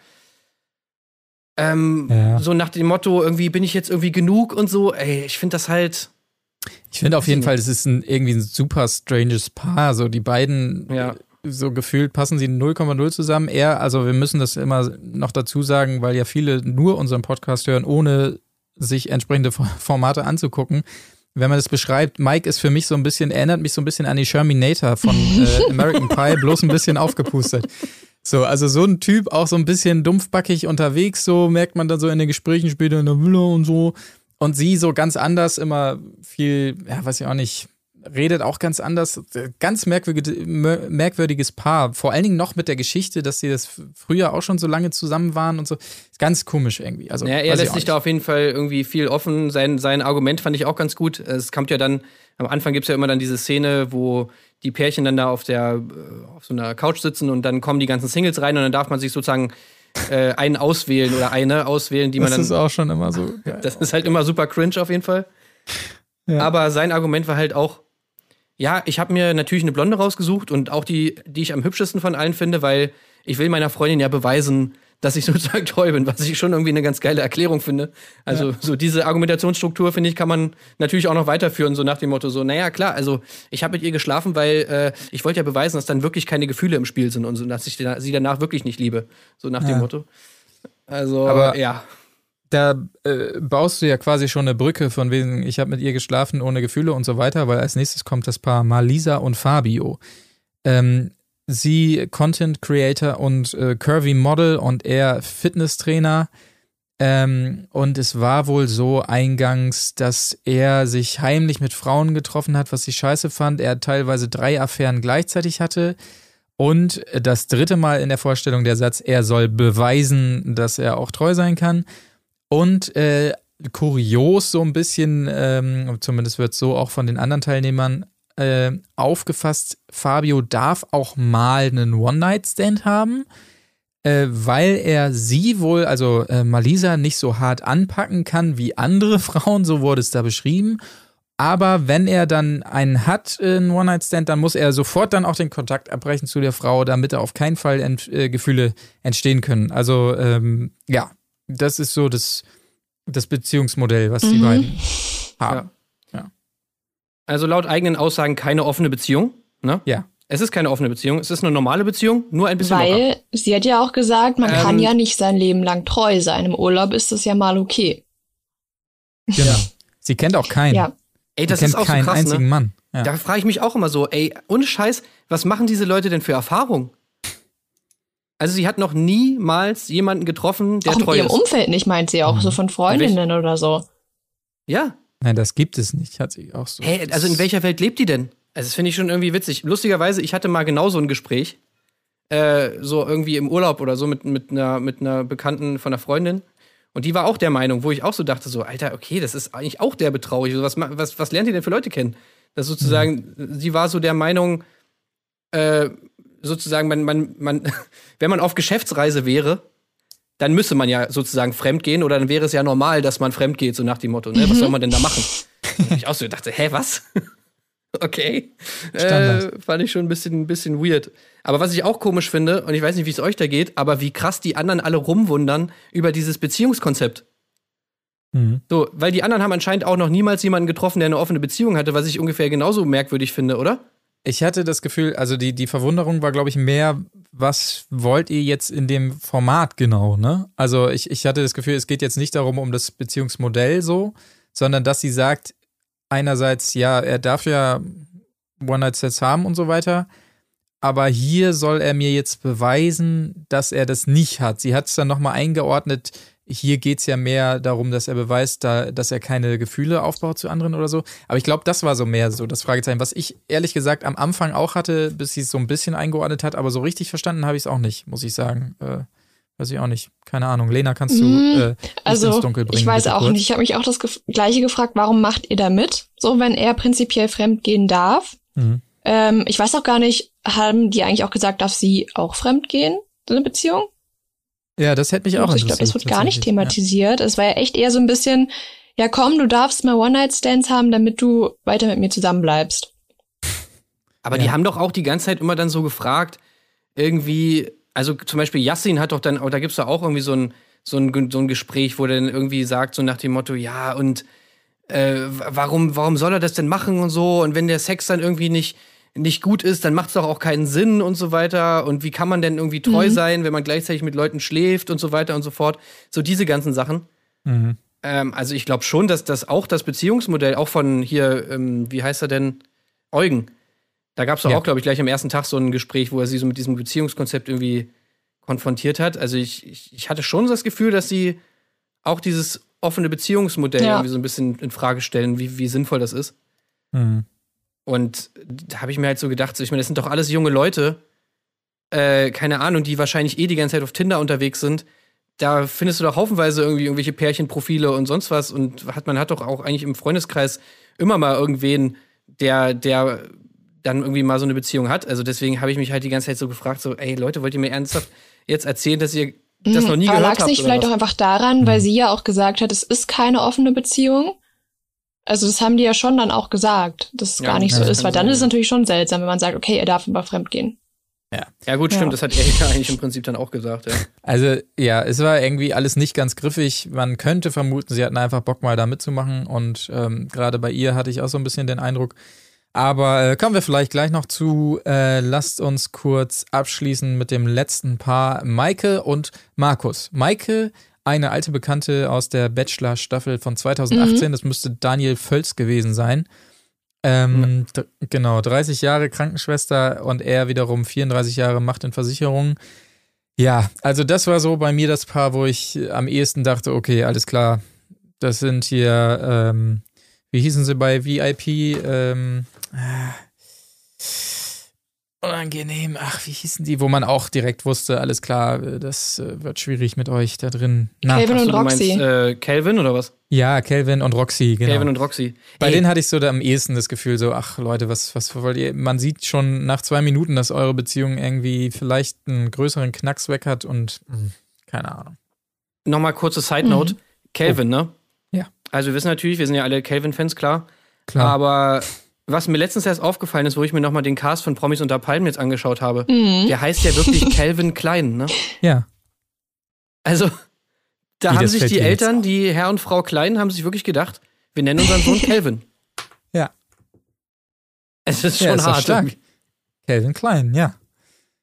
Ähm, Ja. So nach dem Motto, irgendwie bin ich jetzt irgendwie genug und so. Ey, ich finde das halt. Ich finde auf jeden nicht. Fall, es ist ein, irgendwie ein super stranges Paar. So die beiden, Ja. so gefühlt passen sie 0,0 zusammen. Er, also wir müssen das immer noch dazu sagen, weil ja viele nur unseren Podcast hören, ohne sich entsprechende Fo- Formate anzugucken. Wenn man das beschreibt, Mike ist für mich so ein bisschen, erinnert mich so ein bisschen an die Sherminator von äh, American Pie, bloß ein bisschen aufgepustet. So, also so ein Typ, auch so ein bisschen dumpfbackig unterwegs, so merkt man dann so in den Gesprächen später in der Villa und so. Und sie so ganz anders, immer viel, ja, weiß ich auch nicht, redet auch ganz anders. Ganz merkwürdiges, merkwürdiges Paar. Vor allen Dingen noch mit der Geschichte, dass sie das früher auch schon so lange zusammen waren und so. Ist ganz komisch irgendwie. Also, Ja, er lässt sich da auf jeden Fall irgendwie viel offen. Sein, sein Argument fand ich auch ganz gut. Es kommt ja dann, am Anfang gibt es ja immer dann diese Szene, wo die Pärchen dann da auf der äh, auf so einer Couch sitzen und dann kommen die ganzen Singles rein und dann darf man sich sozusagen äh, einen auswählen oder eine auswählen, die man Das dann. ist auch schon immer so. geil. Das ist halt immer super cringe auf jeden Fall. Ja. Aber sein Argument war halt auch, ja, ich habe mir natürlich eine Blonde rausgesucht und auch die, die ich am hübschesten von allen finde, weil ich will meiner Freundin ja beweisen, dass ich sozusagen treu bin, was ich schon irgendwie eine ganz geile Erklärung finde. Also so diese Argumentationsstruktur, finde ich, kann man natürlich auch noch weiterführen, so nach dem Motto, so, naja, klar, also ich habe mit ihr geschlafen, weil äh, ich wollte ja beweisen, dass dann wirklich keine Gefühle im Spiel sind und so, dass ich sie danach wirklich nicht liebe. So nach Ja. dem Motto. Also, Aber- ja. Da äh, baust du ja quasi schon eine Brücke von wegen, ich habe mit ihr geschlafen ohne Gefühle und so weiter, weil als nächstes kommt das Paar Malisa und Fabio. Ähm, sie Content Creator und äh, Curvy Model und er Fitnesstrainer. Ähm, und es war wohl so eingangs, dass er sich heimlich mit Frauen getroffen hat, was sie scheiße fand. Er teilweise drei Affären gleichzeitig hatte. Und das dritte Mal in der Vorstellung der Satz, er soll beweisen, dass er auch treu sein kann. Und äh, kurios so ein bisschen, ähm, zumindest wird so auch von den anderen Teilnehmern äh, aufgefasst, Fabio darf auch mal einen One-Night-Stand haben, äh, weil er sie wohl, also äh, Malisa, nicht so hart anpacken kann wie andere Frauen, so wurde es da beschrieben. Aber wenn er dann einen hat, äh, einen One-Night-Stand, dann muss er sofort dann auch den Kontakt abbrechen zu der Frau, damit da auf keinen Fall ent äh, Gefühle entstehen können. Also ähm, ja, das ist so das, das Beziehungsmodell, was die Mhm. beiden haben. Also laut eigenen Aussagen keine offene Beziehung. Ne? Ja. Es ist keine offene Beziehung, es ist eine normale Beziehung, nur ein bisschen locker. Weil sie hat ja auch gesagt, man Ähm, kann ja nicht sein Leben lang treu sein. Im Urlaub ist das ja mal okay. Genau. Sie kennt auch keinen. Ja. Ey, Sie das kennt ist auch so keinen krass, einzigen ne? Mann. Ja. Da frage ich mich auch immer so, ey, ohne Scheiß, was machen diese Leute denn für Erfahrungen? Also sie hat noch niemals jemanden getroffen, der auch in treu ihrem ist. Umfeld nicht, meint sie auch, Mhm. so von Freundinnen oder so. Ja. Nein, das gibt es nicht, hat sie auch so. Hey, also in welcher Welt lebt die denn? Also das finde ich schon irgendwie witzig. Lustigerweise, ich hatte mal genau so ein Gespräch, äh, so irgendwie im Urlaub oder so mit, mit, einer, mit einer Bekannten von einer Freundin. Und die war auch der Meinung, wo ich auch so dachte, so, Alter, okay, das ist eigentlich auch der betraurig. Was, was, was lernt ihr denn für Leute kennen? Das sozusagen, sie war so der Meinung, äh, sozusagen, man, man, man, wenn man auf Geschäftsreise wäre, dann müsste man ja sozusagen fremd gehen oder dann wäre es ja normal, dass man fremd geht, so nach dem Motto, ne? Was soll man denn da machen? Ich auch so dachte, hä, was? okay. Standard. Äh, fand ich schon ein bisschen, ein bisschen weird. Aber was ich auch komisch finde, und ich weiß nicht, wie es euch da geht, aber wie krass die anderen alle rumwundern über dieses Beziehungskonzept. Mhm. So, weil die anderen haben anscheinend auch noch niemals jemanden getroffen, der eine offene Beziehung hatte, was ich ungefähr genauso merkwürdig finde, oder? Ich hatte das Gefühl, also die, die Verwunderung war, glaube ich, mehr, was wollt ihr jetzt in dem Format genau, ne? Also ich, ich hatte das Gefühl, es geht jetzt nicht darum, um das Beziehungsmodell so, sondern dass sie sagt, einerseits, ja, er darf ja One-Night-Sets haben und so weiter, aber hier soll er mir jetzt beweisen, dass er das nicht hat. Sie hat es dann nochmal eingeordnet, hier geht es ja mehr darum, dass er beweist, da, dass er keine Gefühle aufbaut zu anderen oder so. Aber ich glaube, das war so mehr so das Fragezeichen, was ich ehrlich gesagt am Anfang auch hatte, bis sie es so ein bisschen eingeordnet hat, aber so richtig verstanden habe ich es auch nicht, muss ich sagen. Äh, weiß ich auch nicht. Keine Ahnung. Lena, kannst du Mm, äh, Also, ins Dunkel bringen? ich weiß auch kurz? nicht. Ich habe mich auch das gleiche gefragt, warum macht ihr da mit? So, wenn er prinzipiell fremd gehen darf. Mhm. Ähm, ich weiß auch gar nicht, haben die eigentlich auch gesagt, darf sie auch fremd gehen? So eine Beziehung? Ja, das hätte mich auch Also ich glaube, das interessiert, wird gar nicht thematisiert. Es war ja echt eher so ein bisschen, ja komm, du darfst mal One-Night-Stands haben, damit du weiter mit mir zusammenbleibst. Aber Ja. die haben doch auch die ganze Zeit immer dann so gefragt, irgendwie, also zum Beispiel Yassin hat doch dann, da gibt's da auch irgendwie so ein, so ein, so ein Gespräch, wo der dann irgendwie sagt, so nach dem Motto, ja, und äh, warum, warum soll er das denn machen und so? Und wenn der Sex dann irgendwie nicht, nicht gut ist, dann macht's doch auch keinen Sinn und so weiter. Und wie kann man denn irgendwie treu Mhm. sein, wenn man gleichzeitig mit Leuten schläft und so weiter und so fort? So diese ganzen Sachen. Mhm. Ähm, also ich glaube schon, dass das auch das Beziehungsmodell, auch von hier, ähm, wie heißt er denn? Eugen. Da gab es Ja. auch, glaube ich, gleich am ersten Tag so ein Gespräch, wo er sie so mit diesem Beziehungskonzept irgendwie konfrontiert hat. Also ich, ich, ich hatte schon das Gefühl, dass sie auch dieses offene Beziehungsmodell Ja. irgendwie so ein bisschen in Frage stellen, wie, wie sinnvoll das ist. Mhm. Und da habe ich mir halt so gedacht, so, ich meine, das sind doch alles junge Leute, äh, keine Ahnung, die wahrscheinlich eh die ganze Zeit auf Tinder unterwegs sind. Da findest du doch haufenweise irgendwie irgendwelche Pärchenprofile und sonst was. Und hat, man hat doch auch eigentlich im Freundeskreis immer mal irgendwen, der, der dann irgendwie mal so eine Beziehung hat. Also deswegen habe ich mich halt die ganze Zeit so gefragt, so, ey Leute, wollt ihr mir ernsthaft jetzt erzählen, dass ihr das noch nie. Aber gehört lag es habt? nicht vielleicht was? auch einfach daran, weil sie ja auch gesagt hat, es ist keine offene Beziehung? Also das haben die ja schon dann auch gesagt, dass es Ja, gar nicht ja, so ist, weil dann sein, ist es ja. natürlich schon seltsam, wenn man sagt, okay, er darf aber fremdgehen. Ja gut, Ja. stimmt, das hat er ja eigentlich im Prinzip dann auch gesagt, ja. Also ja, es war irgendwie alles nicht ganz griffig. Man könnte vermuten, sie hatten einfach Bock mal da mitzumachen und ähm, gerade bei ihr hatte ich auch so ein bisschen den Eindruck. Aber äh, kommen wir vielleicht gleich noch zu. Äh, lasst uns kurz abschließen mit dem letzten Paar, Maike und Markus. Maike, eine alte Bekannte aus der Bachelor-Staffel von 2018, das müsste Daniel Völz gewesen sein. Ähm, d- Genau, 30 Jahre Krankenschwester und er wiederum 34 Jahre Macht in Versicherungen. Ja, also das war so bei mir das Paar, wo ich am ehesten dachte, okay, alles klar, das sind hier, ähm, wie hießen sie bei VIP? Ähm, äh, unangenehm, ach, wie hießen die, wo man auch direkt wusste, alles klar, äh, das äh, wird schwierig mit euch da drin. Na, Calvin und du meinst, Roxy. äh, Calvin oder was? ja, Kelvin und Roxy, genau. Calvin und Roxy. Bei Ey, denen hatte ich so da am ehesten das Gefühl, so, ach Leute, was, was wollt ihr? Man sieht schon nach zwei Minuten, dass eure Beziehung irgendwie vielleicht einen größeren Knacks weg hat und mh, keine Ahnung. Nochmal kurze Side Note. Calvin, ne? Ja. Also wir wissen natürlich, wir sind ja alle Calvin-Fans, klar. Klar. Aber was mir letztens erst aufgefallen ist, wo ich mir nochmal den Cast von Promis unter Palmen jetzt angeschaut habe, Mhm. der heißt ja wirklich Calvin Klein, ne? ja. Also, da Wie, haben sich die Eltern, die Herr und Frau Klein, haben sich wirklich gedacht, wir nennen unseren Sohn Calvin. Ja. Es ist Ja, schon ist doch hart. stark. Calvin Klein, ja.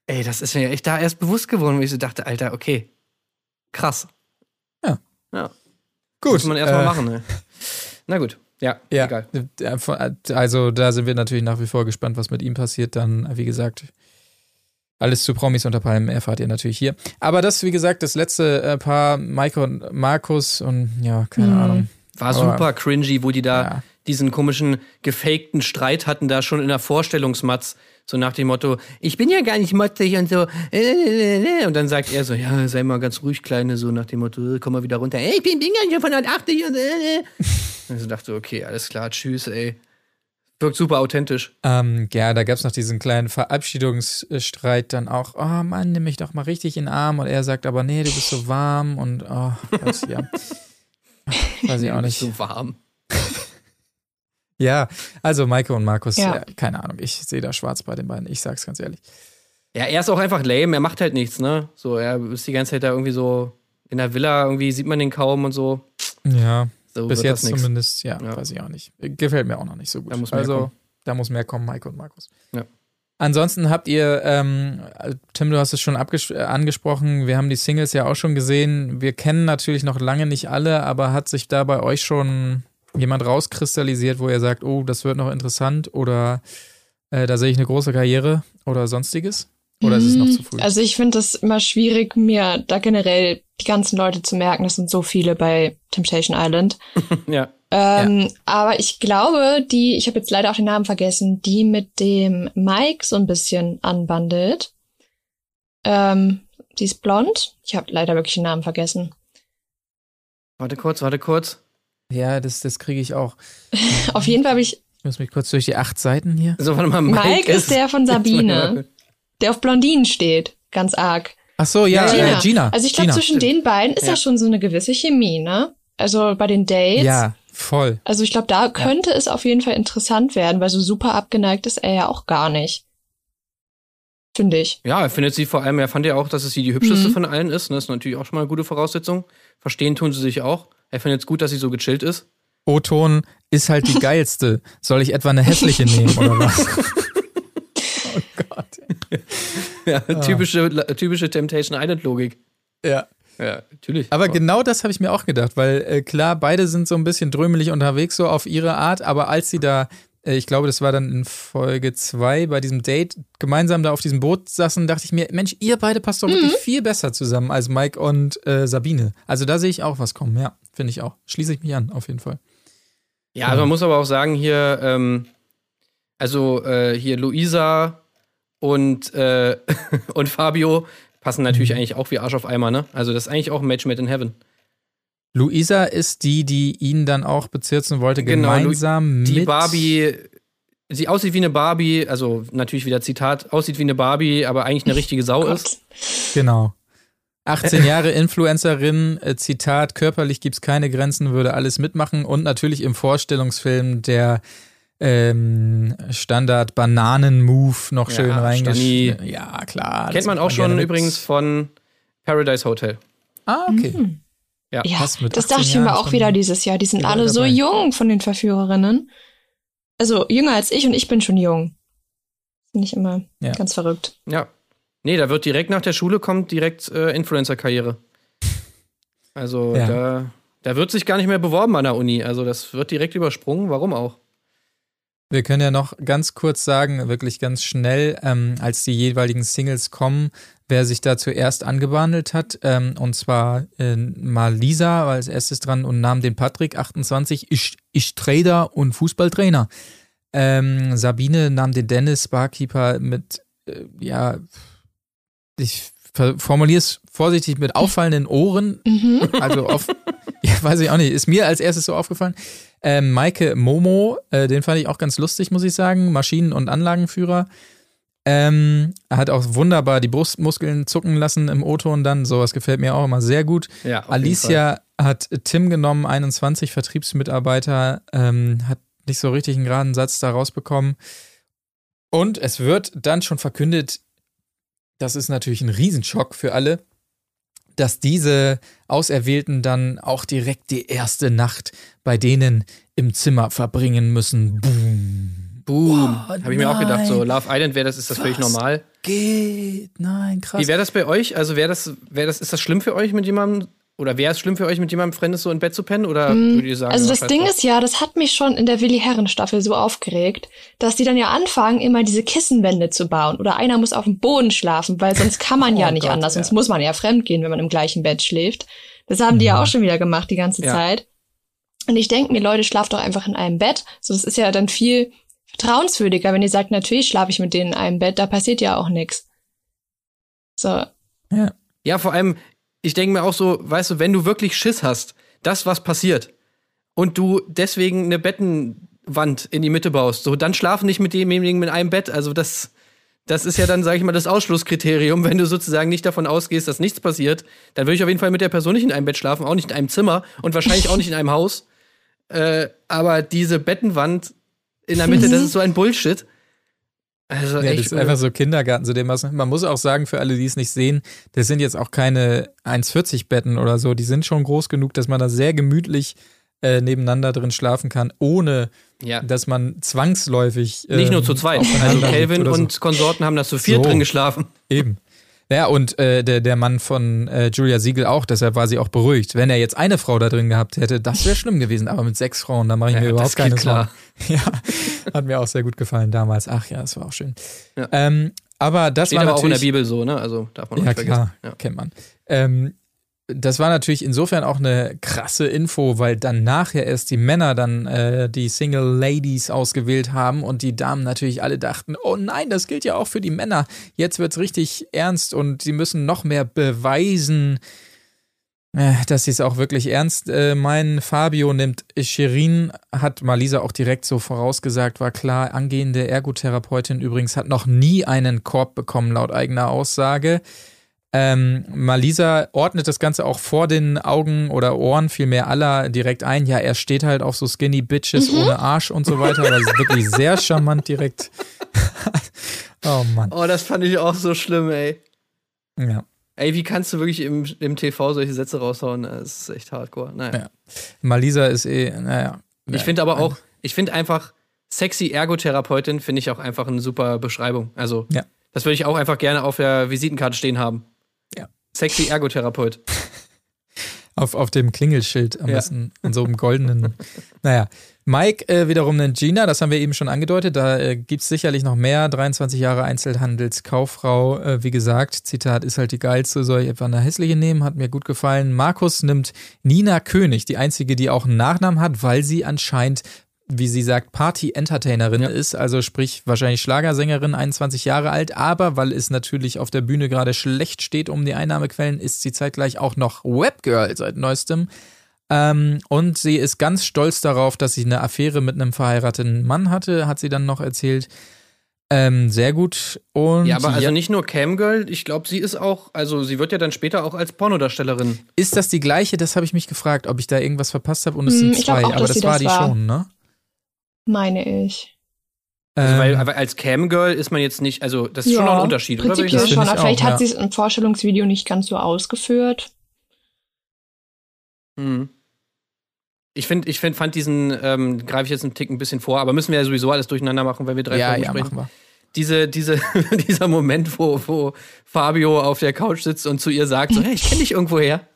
Ey, das ist mir echt da erst bewusst geworden, wo ich so dachte, Alter, okay. Krass. Gut. Muss man erstmal äh, machen, ne? Na gut. Ja, Ja, egal. also da sind wir natürlich nach wie vor gespannt, was mit ihm passiert. Dann, wie gesagt, alles zu Promis unter Palmen erfahrt ihr natürlich hier. Aber das, wie gesagt, das letzte äh, Paar, Maike und Markus und ja, keine Mhm. Ahnung. War Aber- super cringy, wo die da Ja. diesen komischen, gefakten Streit hatten, da schon in der Vorstellungsmatz. So nach dem Motto, ich bin ja gar nicht motzig und so. äh, äh, äh. Und dann sagt er so, ja, sei mal ganz ruhig, Kleine, so nach dem Motto, komm mal wieder runter. Ey, ich bin, ja schon von 180 und äh. Und ich so dachte, okay, alles klar, tschüss, ey. Wirkt super authentisch. Ähm, ja, da gab es noch diesen kleinen Verabschiedungsstreit dann auch. Oh Mann, nimm mich doch mal richtig in den Arm. Und er sagt aber, nee, du bist so warm und oh, weiß, ja. weiß ich auch nicht. So warm. Ja, also Maike und Markus, Ja. äh, keine Ahnung, ich sehe da schwarz bei den beiden, ich sag's ganz ehrlich. Ja, er ist auch einfach lame, er macht halt nichts, ne? So, er ist die ganze Zeit da irgendwie so in der Villa, irgendwie sieht man den kaum und so. Ja, So bis jetzt zumindest, ja, Ja. weiß ich auch nicht. Gefällt mir auch noch nicht so gut. Da muss mehr also, kommen. da muss mehr kommen, Maike und Markus. Ja. Ansonsten habt ihr, ähm, Tim, du hast es schon äh, angesprochen, wir haben die Singles ja auch schon gesehen. Wir kennen natürlich noch lange nicht alle, aber hat sich da bei euch schon jemand rauskristallisiert, wo ihr sagt, oh, das wird noch interessant oder äh, da sehe ich eine große Karriere oder sonstiges? Oder ist es noch zu früh? Also ich finde es immer schwierig, mir da generell die ganzen Leute zu merken. Es sind so viele bei Temptation Island. Ja. Ähm, Aber ich glaube, die, ich habe jetzt leider auch den Namen vergessen, die mit dem Mike so ein bisschen anbandelt. Ähm, die ist blond. Ich habe leider wirklich den Namen vergessen. Warte kurz, warte kurz. Ja, das, das kriege ich auch. Auf jeden Fall habe ich. Ich muss mich kurz durch die acht Seiten hier. So, warte mal, Mike, Mike ist der von Sabine, der auf Blondinen steht. Ganz arg. Ach so, ja, Ja, Gina. Äh, Gina. Also ich glaube, zwischen den beiden ist ja. Ja. schon so eine gewisse Chemie, ne? Also bei den Dates. Ja, voll. Also ich glaube, da könnte es auf jeden Fall interessant werden, weil so super abgeneigt ist er ja auch gar nicht. Finde ich. Ja, er findet sie vor allem, er fand ja auch, dass es sie die hübscheste Mhm. von allen ist. ne? Das ist natürlich auch schon mal eine gute Voraussetzung. Verstehen tun sie sich auch. Er findet es gut, dass sie so gechillt ist. O-Ton ist halt die geilste. Soll ich etwa eine hässliche nehmen oder was? oh Gott. Ja, typische, typische Temptation Island-Logik. Ja. Ja, natürlich. Aber genau das habe ich mir auch gedacht, weil äh, klar, beide sind so ein bisschen drömelig unterwegs, so auf ihre Art, aber als sie da, ich glaube, das war dann in Folge zwei bei diesem Date, gemeinsam da auf diesem Boot saßen, dachte ich mir, Mensch, ihr beide passt doch wirklich viel besser zusammen als Mike und äh, Sabine. Also da sehe ich auch was kommen, ja, finde ich auch. Schließe ich mich an, auf jeden Fall. Ja, also man muss aber auch sagen, hier, ähm, also äh, hier Luisa und, äh, und Fabio passen natürlich eigentlich auch wie Arsch auf Eimer, ne? Also das ist eigentlich auch ein Match made in heaven. Luisa ist die, die ihn dann auch bezirzen wollte, Genau, Lu- gemeinsam Die mit Barbie, sie aussieht wie eine Barbie, also natürlich wieder Zitat, aussieht wie eine Barbie, aber eigentlich eine richtige Sau ist. Genau. 18 Jahre Influencerin, äh, Zitat, körperlich gibt's keine Grenzen, würde alles mitmachen und natürlich im Vorstellungsfilm der ähm, Standard Bananen-Move noch Ja, schön reingeschrieben. Stani. Ja, klar. Kennt man auch schon übrigens von Paradise Hotel. Ah, okay. Ja. Ja, das 18 dachte ich mir auch wieder dieses Jahr. Die sind alle so dabei. jung von den Verführerinnen. Also jünger als ich und ich bin schon jung. Finde ich immer Ja. ganz verrückt. Ja. Nee, da wird direkt nach der Schule kommt direkt äh, Influencer-Karriere. Also Ja. da, da wird sich gar nicht mehr beworben an der Uni. Also das wird direkt übersprungen. Warum auch? Wir können ja noch ganz kurz sagen, wirklich ganz schnell, ähm, als die jeweiligen Singles kommen, wer sich da zuerst angebandelt hat. Ähm, und zwar äh, mal Lisa war als erstes dran und nahm den Patrick, 28, ich, ich Trader und Fußballtrainer. Ähm, Sabine nahm den Dennis, Barkeeper, mit, äh, ja, ich formuliere es vorsichtig, mit auffallenden Ohren Mhm. also auf, ja, weiß ich auch nicht, ist mir als erstes so aufgefallen. Ähm, Maike Momo, äh, den fand ich auch ganz lustig, muss ich sagen. Maschinen- und Anlagenführer. Ähm, hat auch wunderbar die Brustmuskeln zucken lassen im O-Ton dann. Sowas gefällt mir auch immer sehr gut. Ja. Alicia hat Tim genommen, 21 Vertriebsmitarbeiter, ähm, hat nicht so richtig einen geraden Satz da rausbekommen. Und es wird dann schon verkündet, das ist natürlich ein Riesenschock für alle, dass diese Auserwählten dann auch direkt die erste Nacht bei denen im Zimmer verbringen müssen. Boom. Boom. Oh, Habe ich mir auch gedacht, so. Love Island wäre das, ist das völlig Was? normal. Geht. Nein, krass. Wie wäre das bei euch? Also wäre das, wäre das, ist das schlimm für euch mit jemandem? Oder wäre es schlimm für euch mit jemandem Fremdes so im Bett zu pennen? Oder würdet ihr sagen, Also ja, das Ding drauf? ist ja, das hat mich schon in der Willi Herren Staffel so aufgeregt, dass die dann ja anfangen, immer diese Kissenwände zu bauen. Oder einer muss auf dem Boden schlafen, weil sonst kann man ja Oh nicht Gott, anders, ja. sonst muss man ja fremd gehen, wenn man im gleichen Bett schläft. Das haben die ja auch schon wieder gemacht die ganze Ja. Zeit. Und ich denke mir, Leute, schlaft doch einfach in einem Bett. So, das ist ja dann viel vertrauenswürdiger, wenn ihr sagt, natürlich schlafe ich mit denen in einem Bett, da passiert ja auch nichts. So, ja. Ja, vor allem, ich denke mir auch so, weißt du, wenn du wirklich Schiss hast, das, was passiert, und du deswegen eine Betten Bettenwand in die Mitte baust. So, dann schlafen nicht mit demjenigen mit einem Bett. Also das, das ist ja dann, sage ich mal, das Ausschlusskriterium. Wenn du sozusagen nicht davon ausgehst, dass nichts passiert, dann würde ich auf jeden Fall mit der Person nicht in einem Bett schlafen, auch nicht in einem Zimmer und wahrscheinlich auch nicht in einem Haus. Äh, aber diese Bettenwand in der Mitte, das ist so ein Bullshit. Also Ja, echt. das ist einfach so Kindergarten zu dem was. Man muss auch sagen, für alle, die es nicht sehen, das sind jetzt auch keine 1,40 Betten oder so. Die sind schon groß genug, dass man da sehr gemütlich äh, nebeneinander drin schlafen kann, ohne ja. dass man zwangsläufig. Nicht nur ähm, zu zweit. Also oder so. und Konsorten haben das zu viert So. drin geschlafen. Eben. Ja, und äh, der, der Mann von äh, Julia Siegel auch, deshalb war sie auch beruhigt. Wenn er jetzt eine Frau da drin gehabt hätte, das wäre schlimm gewesen. Aber mit sechs Frauen, da mache ich Ja, mir überhaupt keine klar. Sorgen. Ja, hat mir auch sehr gut gefallen damals. Ach ja, das war auch schön. Ja. Ähm, aber das Steht war aber auch in der Bibel so, ne? Also darf man auch ja, nicht vergessen. klar, kennt man. Ähm, das war natürlich insofern auch eine krasse Info, weil dann nachher erst die Männer dann äh, die Single Ladies ausgewählt haben und die Damen natürlich alle dachten, oh nein, das gilt ja auch für die Männer. Jetzt wird's richtig ernst und sie müssen noch mehr beweisen, äh, dass sie es auch wirklich ernst äh, meinen. Fabio nimmt Shirin, hat Malisa auch direkt so vorausgesagt, war klar, angehende Ergotherapeutin übrigens hat noch nie einen Korb bekommen, laut eigener Aussage. Ähm, Malisa ordnet das Ganze auch vor den Augen oder Ohren vielmehr aller direkt ein. Ja, er steht halt auf so Skinny Bitches ohne Arsch und so weiter. Das ist wirklich sehr charmant direkt. oh Mann. Oh, das fand ich auch so schlimm, ey. Ja. Ey, wie kannst du wirklich im, im TV solche Sätze raushauen? Das ist echt hardcore. Naja. Ja. Malisa ist eh, naja. Ich finde aber auch, ich finde einfach, sexy Ergotherapeutin finde ich auch einfach eine super Beschreibung. Also, Ja. das würde ich auch einfach gerne auf der Visitenkarte stehen haben. Sexy Ergotherapeut. Auf, auf dem Klingelschild am Ja. besten, in so einem goldenen. naja. Mike äh, wiederum nennt Gina, das haben wir eben schon angedeutet. Da äh, gibt es sicherlich noch mehr. 23 Jahre Einzelhandelskauffrau. Äh, wie gesagt, Zitat, ist halt die geilste. Soll ich etwa eine hässliche nehmen? Hat mir gut gefallen. Markus nimmt Nina König, die einzige, die auch einen Nachnamen hat, weil sie anscheinend wie sie sagt, Party-Entertainerin ist, also sprich wahrscheinlich Schlagersängerin, 21 Jahre alt, aber weil es natürlich auf der Bühne gerade schlecht steht um die Einnahmequellen, ist sie zeitgleich auch noch Webgirl seit neuestem. Ähm, und sie ist ganz stolz darauf, dass sie eine Affäre mit einem verheirateten Mann hatte, hat sie dann noch erzählt. Ähm, sehr gut. Und Ja, aber also ja, nicht nur Camgirl, ich glaube, sie ist auch, also sie wird ja dann später auch als Pornodarstellerin. ist das die gleiche? Das habe ich mich gefragt, ob ich da irgendwas verpasst habe. Und es Hm, sind glaub zwei, auch, aber das war das die war. schon, ne? Meine ich. Also, Ähm, weil, aber als Camgirl ist man jetzt nicht, also das ist schon noch ein Unterschied, oder? Prinzipiell schon. ich Vielleicht auch, hat ja. sie es im Vorstellungsvideo nicht ganz so ausgeführt. Mhm. Ich finde, ich find, fand diesen, ähm, greife ich jetzt einen Tick ein bisschen vor, aber müssen wir ja sowieso alles durcheinander machen, wenn wir drei ja, Folgen ja, sprechen. machen wir. Diese, diese, dieser Moment, wo, wo Fabio auf der Couch sitzt und zu ihr sagt, so, hey, ich kenne dich irgendwo her.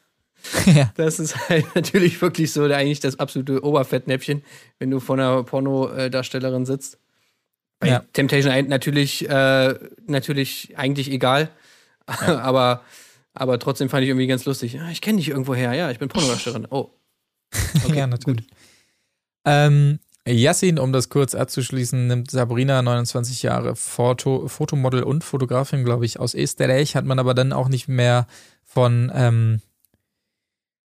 ja. Das ist halt natürlich wirklich so eigentlich das absolute Oberfettnäpfchen, wenn du vor einer Pornodarstellerin sitzt. Bei Ja. Temptation Island natürlich, äh, natürlich eigentlich egal. aber, aber trotzdem fand ich irgendwie ganz lustig. Ja, ich kenne dich irgendwo her, ja, ich bin Pornodarstellerin. Oh. Okay, ja, natürlich. Ähm, Yassin, um das kurz abzuschließen, nimmt Sabrina, 29 Jahre, Foto, Fotomodel und Fotografin, glaube ich, aus Österreich, hat man aber dann auch nicht mehr von ähm,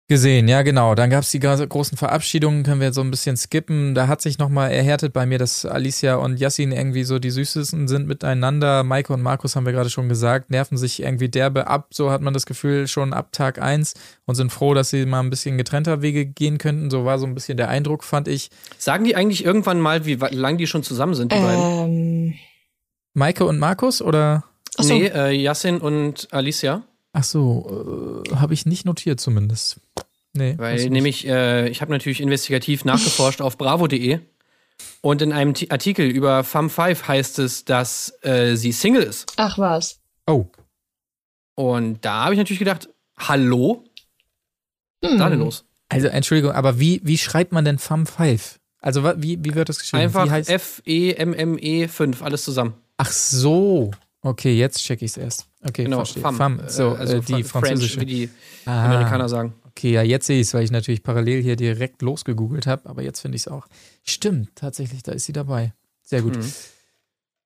gesehen. Ja, genau. Dann gab es die gro- großen Verabschiedungen, können wir so ein bisschen skippen. Da hat sich nochmal erhärtet bei mir, dass Alicia und Yassin irgendwie so die süßesten sind miteinander. Maike und Markus haben wir gerade schon gesagt, nerven sich irgendwie derbe ab. So hat man das Gefühl schon ab Tag 1 und sind froh, dass sie mal ein bisschen getrennter Wege gehen könnten. So war so ein bisschen der Eindruck, fand ich. Sagen die eigentlich irgendwann mal, wie wa- lang die schon zusammen sind, die beiden? Ähm, Maike und Markus oder? achso, Nee, äh, Yassin und Alicia. Ach so, äh, habe ich nicht notiert zumindest. Nee. Weil nämlich, äh, ich habe natürlich investigativ nachgeforscht auf bravo.de und in einem T Artikel über Femme 5 heißt es, dass äh, sie Single ist. ach was. Oh, Und da habe ich natürlich gedacht, hallo? Was ist da denn Hm. los? also Entschuldigung, aber wie, wie schreibt man denn Fam 5? Also wie, wie wird das geschrieben? Einfach F-E-M-M-E 5, alles zusammen. Ach so. Okay, jetzt check ich es erst. Okay, Genau, verstehe. Femme. Femme, so, Äh, also äh, die Fr- französische. French, wie die Ah, Amerikaner sagen. Okay, ja, jetzt sehe ich es, weil ich natürlich parallel hier direkt losgegoogelt habe, aber jetzt finde ich es auch. Stimmt, tatsächlich, da ist sie dabei. Sehr gut. Mhm.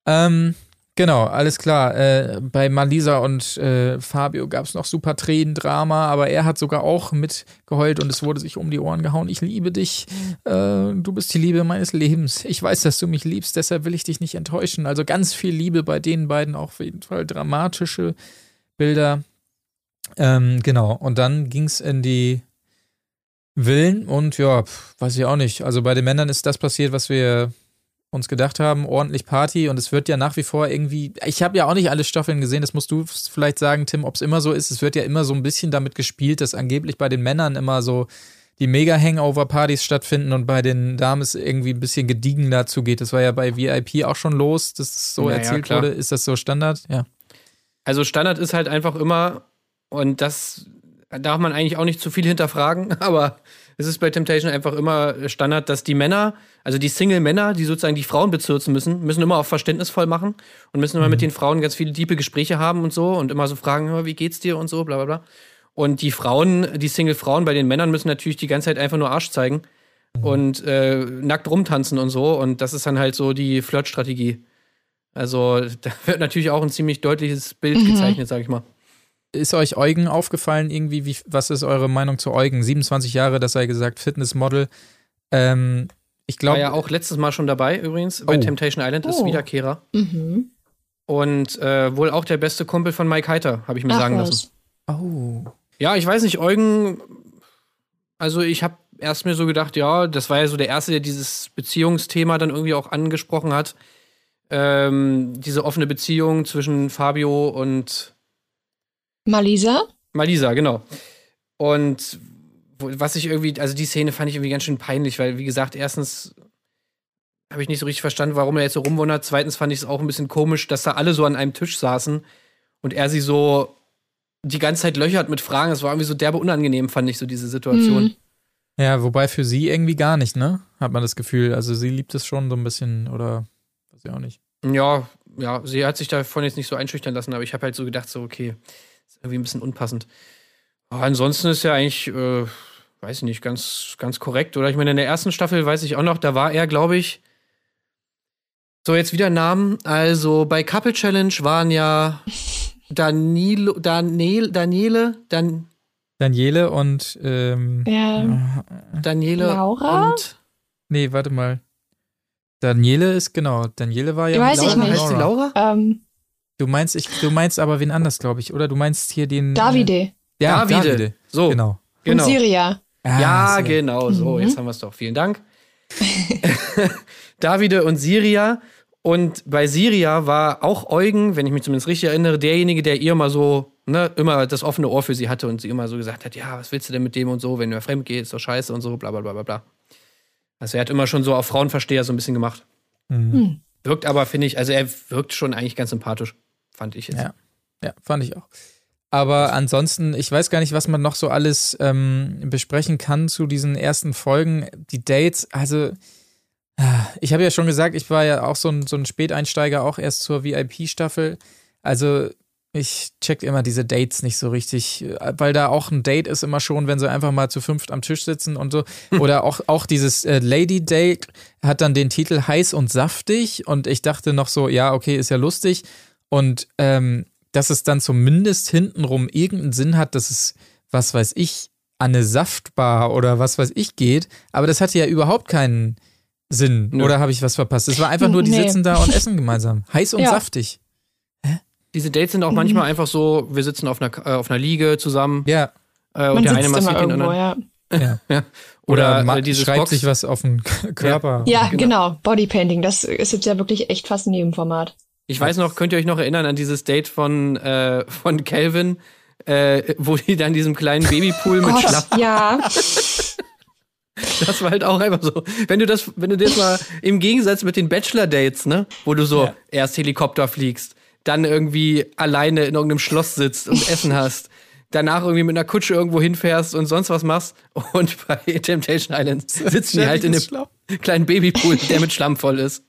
Ähm, Genau, alles klar. Äh, bei Malisa und äh, Fabio gab es noch super Tränendrama, aber er hat sogar auch mitgeheult und es wurde sich um die Ohren gehauen. Ich liebe dich. Äh, du bist die Liebe meines Lebens. Ich weiß, dass du mich liebst, deshalb will ich dich nicht enttäuschen. Also ganz viel Liebe bei den beiden, auch auf jeden Fall dramatische Bilder. Ähm, genau, und dann ging es in die Villen und ja, pf, weiß ich auch nicht. Also bei den Männern ist das passiert, was wir uns gedacht haben, ordentlich Party und es wird ja nach wie vor irgendwie, ich habe ja auch nicht alle Staffeln gesehen, das musst du vielleicht sagen, Tim, ob es immer so ist. Es wird ja immer so ein bisschen damit gespielt, dass angeblich bei den Männern immer so die Mega-Hangover-Partys stattfinden und bei den Damen es irgendwie ein bisschen gediegener zugeht. Das war ja bei VIP auch schon los, dass es so Ja, ja, erzählt klar. wurde. Ist das so Standard? Ja. Also Standard ist halt einfach immer, und das darf man eigentlich auch nicht zu viel hinterfragen, aber es ist bei Temptation einfach immer Standard, dass die Männer, also die Single-Männer, die sozusagen die Frauen bezirzen müssen, müssen immer auf verständnisvoll machen und müssen immer mit den Frauen ganz viele tiefe Gespräche haben und so und immer so fragen, "Hör, wie geht's dir und so, bla bla bla. Und die Frauen, die Single-Frauen bei den Männern müssen natürlich die ganze Zeit einfach nur Arsch zeigen und äh, nackt rumtanzen und so. Und das ist dann halt so die Flirt-Strategie. Also da wird natürlich auch ein ziemlich deutliches Bild gezeichnet, sag ich mal. Ist euch Eugen aufgefallen irgendwie? Wie, was ist eure Meinung zu Eugen? 27 Jahre, das sei gesagt, Fitnessmodel. Ähm, ich War glaube, ja auch letztes Mal schon dabei übrigens bei Oh. Temptation Island, ist Oh. Wiederkehrer. Mhm. Und äh, wohl auch der beste Kumpel von Mike Heiter, habe ich mir Ach sagen was. lassen. oh, Ja, ich weiß nicht, Eugen, also ich habe erst mir so gedacht, ja, das war ja so der Erste, der dieses Beziehungsthema dann irgendwie auch angesprochen hat. Ähm, diese offene Beziehung zwischen Fabio und Malisa? Malisa, genau. Und was ich irgendwie, also die Szene fand ich irgendwie ganz schön peinlich, weil, wie gesagt, erstens habe ich nicht so richtig verstanden, warum er jetzt so rumwundert. Zweitens fand ich es auch ein bisschen komisch, dass da alle so an einem Tisch saßen und er sie so die ganze Zeit löchert mit Fragen. Das war irgendwie so derbe unangenehm, fand ich so diese Situation. Mhm. Ja, wobei für sie irgendwie gar nicht, ne? Hat man das Gefühl. Also sie liebt es schon so ein bisschen oder weiß ich auch nicht. Ja, ja, sie hat sich davon jetzt nicht so einschüchtern lassen, aber ich habe halt so gedacht, so, okay, ist irgendwie ein bisschen unpassend. Aber ansonsten ist ja eigentlich, äh, weiß ich nicht, ganz, ganz korrekt. Oder ich meine, in der ersten Staffel weiß ich auch noch, da war er, glaube ich, so jetzt wieder Namen. Also bei Couple Challenge waren ja Danilo, Daniel, Daniele, Dan, Daniele und ähm, Ja. Daniele Laura? und nee, warte mal. Daniele ist genau. Daniele war ja. Weiß mit ich Laura. nicht. heißt die Laura? Ähm, Du meinst, ich, du meinst aber wen anders, glaube ich, oder? Du meinst hier den. Äh, Davide ja, Davide. Davide. So, Genau. genau. und Siria. Ah, Ja, so. genau, so, Mhm. jetzt haben wir es doch. Vielen Dank. Davide und Siria. Und bei Siria war auch Eugen, wenn ich mich zumindest richtig erinnere, derjenige, der ihr mal so, ne, immer das offene Ohr für sie hatte und sie immer so gesagt hat, ja, was willst du denn mit dem und so, wenn du fremd gehst, ist doch scheiße und so, bla bla bla bla bla. Also er hat immer schon so auf Frauenversteher so ein bisschen gemacht. Mhm. Hm. Wirkt aber, finde ich, also er wirkt schon eigentlich ganz sympathisch, fand ich jetzt. Ja. Ja, fand ich auch. Aber ansonsten, ich weiß gar nicht, was man noch so alles ähm, besprechen kann zu diesen ersten Folgen. Die Dates, also ah, ich habe ja schon gesagt, ich war ja auch so ein, so ein Späteinsteiger, auch erst zur VIP-Staffel. Also ich check immer diese Dates nicht so richtig, äh, weil da auch ein Date ist immer schon, wenn sie einfach mal zu fünft am Tisch sitzen und so. Oder auch, auch dieses äh, Lady Date hat dann den Titel heiß und saftig und ich dachte noch so, ja, okay, ist ja lustig. Und ähm, dass es dann zumindest hintenrum irgendeinen Sinn hat, dass es, was weiß ich, an eine Saftbar oder was weiß ich geht. Aber das hatte ja überhaupt keinen Sinn. Nö. Oder habe ich was verpasst? Es war einfach nur, die Nee. sitzen da und essen gemeinsam. Heiß und Ja. saftig. Diese Dates sind auch Mhm. manchmal einfach so, wir sitzen auf einer, äh, auf einer Liege zusammen Ja. äh, und Man der eine massiert immer den irgendwo, anderen. ja. ja. Oder, Oder, ma- äh, dieses schreibt Box- sich was auf den Körper. Ja, Genau. genau. Bodypainting, das ist jetzt ja wirklich echt fast in jedem Format. Ich weiß noch, könnt ihr euch noch erinnern an dieses Date von, äh, von Calvin, äh, wo die dann in diesem kleinen Babypool mit Schlamm. Gott, ja. Das war halt auch einfach so. Wenn du das, wenn du das mal im Gegensatz mit den Bachelor-Dates, ne, wo du so Ja. erst Helikopter fliegst, dann irgendwie alleine in irgendeinem Schloss sitzt und Essen hast, danach irgendwie mit einer Kutsche irgendwo hinfährst und sonst was machst und bei Temptation Island sitzen die halt in einem kleinen Babypool, der mit Schlamm voll ist.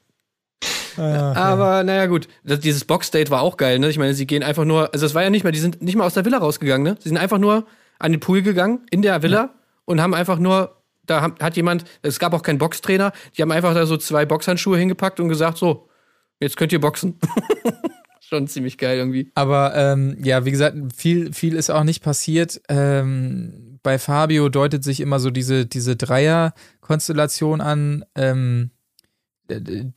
Ah, Aber naja, gut. Das, dieses Box-Date war auch geil, ne? Ich meine, sie gehen einfach nur, also es war ja nicht mal, die sind nicht mal aus der Villa rausgegangen, ne? Sie sind einfach nur an den Pool gegangen, in der Villa, und haben einfach nur, da hat jemand, es gab auch keinen Boxtrainer, die haben einfach da so zwei Boxhandschuhe hingepackt und gesagt, so, jetzt könnt ihr boxen. Schon ziemlich geil irgendwie. Aber ähm, ja, wie gesagt, viel, viel ist auch nicht passiert. Ähm, bei Fabio deutet sich immer so diese, diese Dreier-Konstellation an. Ähm, äh,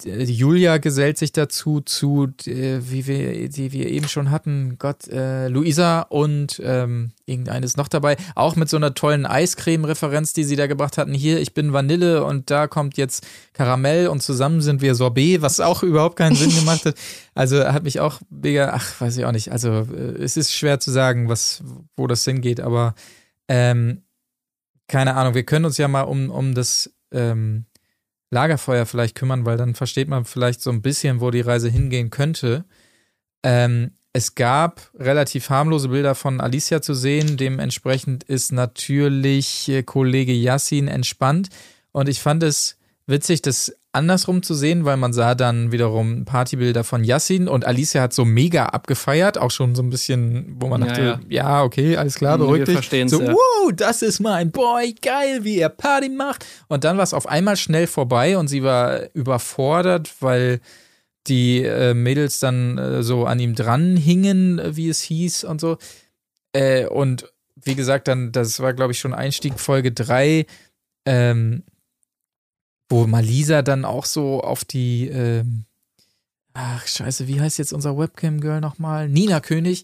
Julia gesellt sich dazu, zu, äh, wie wir, die wir eben schon hatten, Gott, äh, Luisa und ähm, irgendeines noch dabei, auch mit so einer tollen Eiscreme-Referenz, die sie da gebracht hatten. Hier, ich bin Vanille und da kommt jetzt Karamell und zusammen sind wir Sorbet, was auch überhaupt keinen Sinn gemacht hat. Also hat mich auch mega, ach, weiß ich auch nicht. Also äh, es ist schwer zu sagen, was, wo das hingeht, aber ähm, keine Ahnung, wir können uns ja mal um, um das ähm, Lagerfeuer vielleicht kümmern, weil dann versteht man vielleicht so ein bisschen, wo die Reise hingehen könnte. Ähm, es gab relativ harmlose Bilder von Alicia zu sehen. Dementsprechend ist natürlich äh, Kollege Yassin entspannt. Und ich fand es witzig, das andersrum zu sehen, weil man sah dann wiederum Partybilder von Yassin und Alicia hat so mega abgefeiert, auch schon so ein bisschen, wo man Ja, dachte, ja. ja, okay, alles klar, Wir beruhig dich. So, ja. wow, das ist mein Boy, geil, wie er Party macht. Und dann war es auf einmal schnell vorbei und sie war überfordert, weil die äh, Mädels dann äh, so an ihm dran hingen, wie es hieß und so. Äh, und wie gesagt, dann, das war, glaube ich, schon Einstieg Folge 3, ähm, wo Malisa dann auch so auf die, ähm, ach scheiße, wie heißt jetzt unser Webcam-Girl nochmal? Nina König.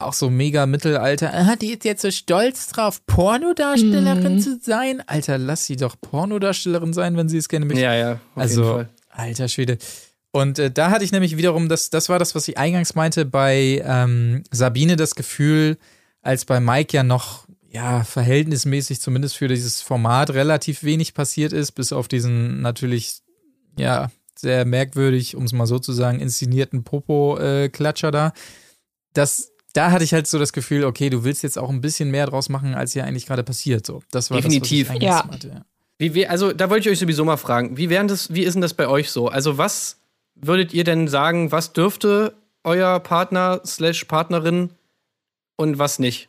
Auch so mega Mittelalter. Ah, die ist jetzt so stolz drauf, Pornodarstellerin Mhm. zu sein. Alter, lass sie doch Pornodarstellerin sein, wenn sie es gerne möchte. Ja, ja. Also, alter Schwede. Und äh, da hatte ich nämlich wiederum, das, das war das, was ich eingangs meinte, bei ähm, Sabine das Gefühl, als bei Mike ja noch, ja, verhältnismäßig zumindest für dieses Format relativ wenig passiert ist, bis auf diesen natürlich, ja, sehr merkwürdig, um es mal so zu sagen, inszenierten Popo-Klatscher da. Das, da hatte ich halt so das Gefühl, okay, du willst jetzt auch ein bisschen mehr draus machen, als hier eigentlich gerade passiert. So, das war Definitiv. Das, was ich eingangs Ja. meinte, ja. Wie, wie, also, da wollte ich euch sowieso mal fragen. Wie, wären das, wie ist denn das bei euch so? Also, was würdet ihr denn sagen, was dürfte euer Partner slash Partnerin und was nicht?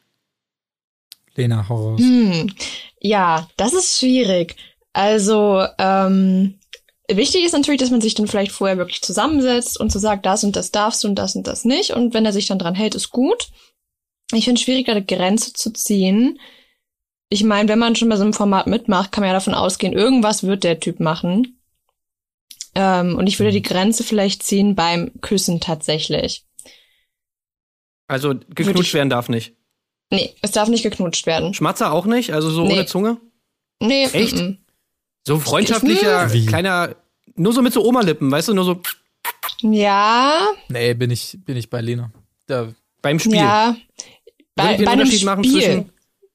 Lena, hau raus. Hm. Ja, das ist schwierig. Also, ähm, wichtig ist natürlich, dass man sich dann vielleicht vorher wirklich zusammensetzt und so sagt, das und das darfst du und das und das nicht. Und wenn er sich dann dran hält, ist gut. Ich finde es schwierig, da eine Grenze zu ziehen. Ich meine, wenn man schon bei so einem Format mitmacht, kann man ja davon ausgehen, irgendwas wird der Typ machen. Ähm, und ich würde die Grenze vielleicht ziehen beim Küssen tatsächlich. Also, geknutscht werden darf nicht. Nee, es darf nicht geknutscht werden. Schmatzer auch nicht? Also, so Nee. ohne Zunge? Nee, Echt? mm, mm. So freundschaftlicher, Wie? kleiner, nur so mit so Oma-Lippen, weißt du, nur so Ja, Nee, bin ich, bin ich bei Lena. Da, beim Spiel. Ja, bei, bei einen einem Unterschied machen Spiel. zwischen-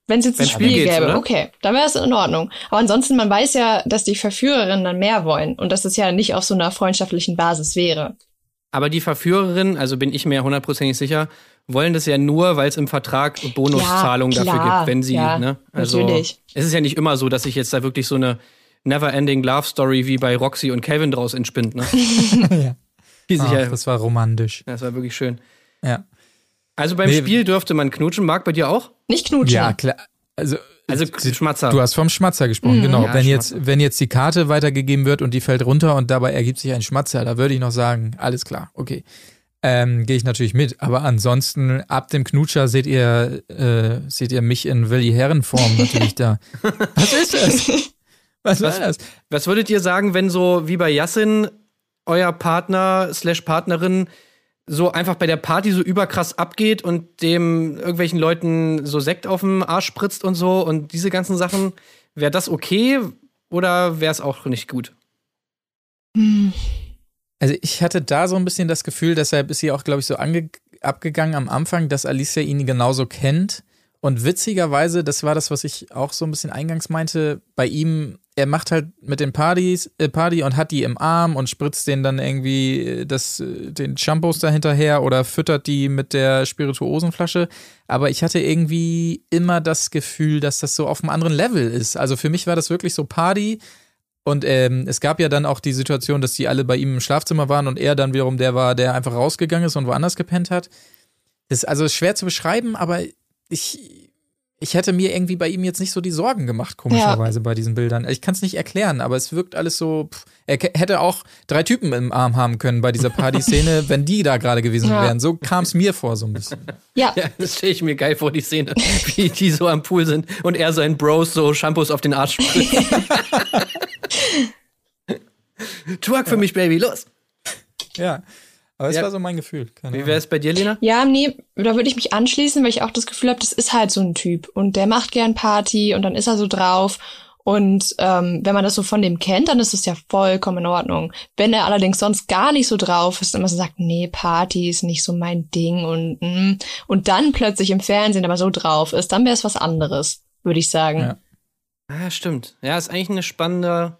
Wenn es jetzt ein Spiel gäbe, oder? okay, dann wäre es in Ordnung. Aber ansonsten, man weiß ja, dass die Verführerinnen dann mehr wollen und dass es ja nicht auf so einer freundschaftlichen Basis wäre. Aber die Verführerinnen, also bin ich mir hundertprozentig sicher, wollen das ja nur, weil es im Vertrag Bonuszahlungen Ja, dafür gibt, wenn sie, ja, ne? Also natürlich. es ist ja nicht immer so, dass sich jetzt da wirklich so eine never-ending Love Story wie bei Roxy und Kevin draus entspinnt, ne? ja. Ach, ja, das war romantisch. das war wirklich schön. Ja. Also beim Nee. Spiel dürfte man knutschen, Marc, bei dir auch? Nicht knutschen. Ja, klar. Also, Also Schmatzer. du hast vom Schmatzer gesprochen, Mhm. genau. Ja, wenn, Schmatzer. jetzt, wenn jetzt die Karte weitergegeben wird und die fällt runter und dabei ergibt sich ein Schmatzer, da würde ich noch sagen, alles klar, okay. Ähm, Gehe ich natürlich mit. Aber ansonsten, ab dem Knutscher seht ihr, äh, seht ihr mich in Willi Herrenform natürlich da. Was ist das? Was war Was- das? Was würdet ihr sagen, wenn so wie bei Yassin euer Partner slash Partnerin so einfach bei der Party so überkrass abgeht und dem irgendwelchen Leuten so Sekt auf den Arsch spritzt und so und diese ganzen Sachen, wäre das okay oder wäre es auch nicht gut? Hm. Also ich hatte da so ein bisschen das Gefühl, deshalb ist sie auch, glaube ich, so ange abgegangen am Anfang, dass Alicia ihn genauso kennt. Und witzigerweise, das war das, was ich auch so ein bisschen eingangs meinte, bei ihm, er macht halt mit den Partys, äh, Party und hat die im Arm und spritzt den dann irgendwie äh, das, äh, den Shampoos da hinterher oder füttert die mit der Spirituosenflasche. Aber ich hatte irgendwie immer das Gefühl, dass das so auf einem anderen Level ist. Also für mich war das wirklich so Party, und ähm, es gab ja dann auch die Situation, dass die alle bei ihm im Schlafzimmer waren und er dann wiederum der war, der einfach rausgegangen ist und woanders gepennt hat. Das ist also schwer zu beschreiben, aber ich, ich hätte mir irgendwie bei ihm jetzt nicht so die Sorgen gemacht, komischerweise bei diesen Bildern. Ich kann es nicht erklären, aber es wirkt alles so. Pff, er hätte auch drei Typen im Arm haben können bei dieser Partyszene, wenn die da gerade gewesen Ja. wären. So kam es mir vor, so ein bisschen. Ja, Ja, das stelle ich mir geil vor, die Szene, wie die so am Pool sind und er seinen Bros so Shampoos auf den Arsch spritzt. Twerk für mich, Baby, los! Ja. Aber es Ja. war so mein Gefühl. Keine Wie wäre es bei dir, Lena? Ja, nee, da würde ich mich anschließen, weil ich auch das Gefühl habe, das ist halt so ein Typ und der macht gern Party und dann ist er so drauf. Und ähm, wenn man das so von dem kennt, dann ist es ja vollkommen in Ordnung. Wenn er allerdings sonst gar nicht so drauf ist, immer so sagt, nee, Party ist nicht so mein Ding und mm, und dann plötzlich im Fernsehen aber so drauf ist, dann wäre es was anderes, würde ich sagen. Ja. Ah, stimmt. Ja, ist eigentlich eine spannende,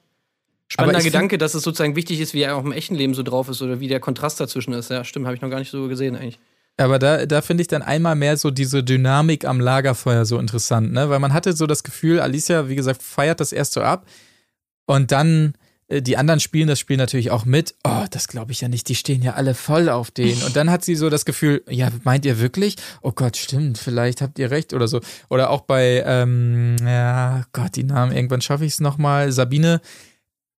spannender Gedanke, dass es sozusagen wichtig ist, wie er auch im echten Leben so drauf ist oder wie der Kontrast dazwischen ist. Ja, stimmt, habe ich noch gar nicht so gesehen eigentlich. Aber da, da finde ich dann einmal mehr so diese Dynamik am Lagerfeuer so interessant, ne? Weil man hatte so das Gefühl, Alicia, wie gesagt, feiert das erst so ab und dann äh, die anderen spielen das Spiel natürlich auch mit. Oh, das glaube ich ja nicht, die stehen ja alle voll auf den. Und dann hat sie so das Gefühl, ja, meint ihr wirklich? Oh Gott, stimmt, vielleicht habt ihr recht oder so. Oder auch bei, ähm, ja, Gott, die Namen, irgendwann schaffe ich es nochmal, Sabine,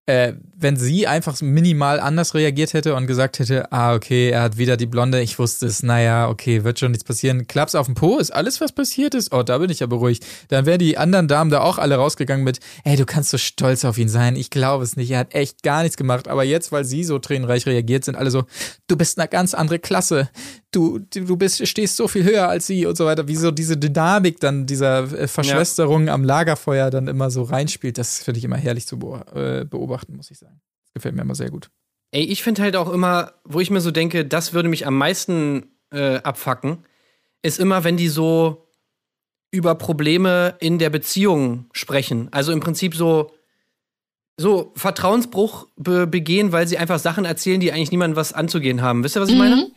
äh, wenn sie einfach minimal anders reagiert hätte und gesagt hätte, ah, okay, er hat wieder die Blonde, ich wusste es, naja, okay, wird schon nichts passieren. Klaps auf dem Po, ist alles, was passiert ist? Oh, da bin ich ja beruhigt. Dann wären die anderen Damen da auch alle rausgegangen mit, ey, du kannst so stolz auf ihn sein, ich glaube es nicht, er hat echt gar nichts gemacht. Aber jetzt, weil sie so tränenreich reagiert, sind alle so, du bist eine ganz andere Klasse, du, du bist, stehst so viel höher als sie und so weiter. Wie so diese Dynamik dann dieser äh, Verschwesterung am Lagerfeuer dann immer so reinspielt, das finde ich immer herrlich zu äh, beobachten, muss ich sagen. Das gefällt mir immer sehr gut. Ey, ich finde halt auch immer, wo ich mir so denke, das würde mich am meisten äh, abfacken, ist immer, wenn die so über Probleme in der Beziehung sprechen. Also im Prinzip so, so Vertrauensbruch be begehen, weil sie einfach Sachen erzählen, die eigentlich niemandem was anzugehen haben. Wisst ihr, was ich meine?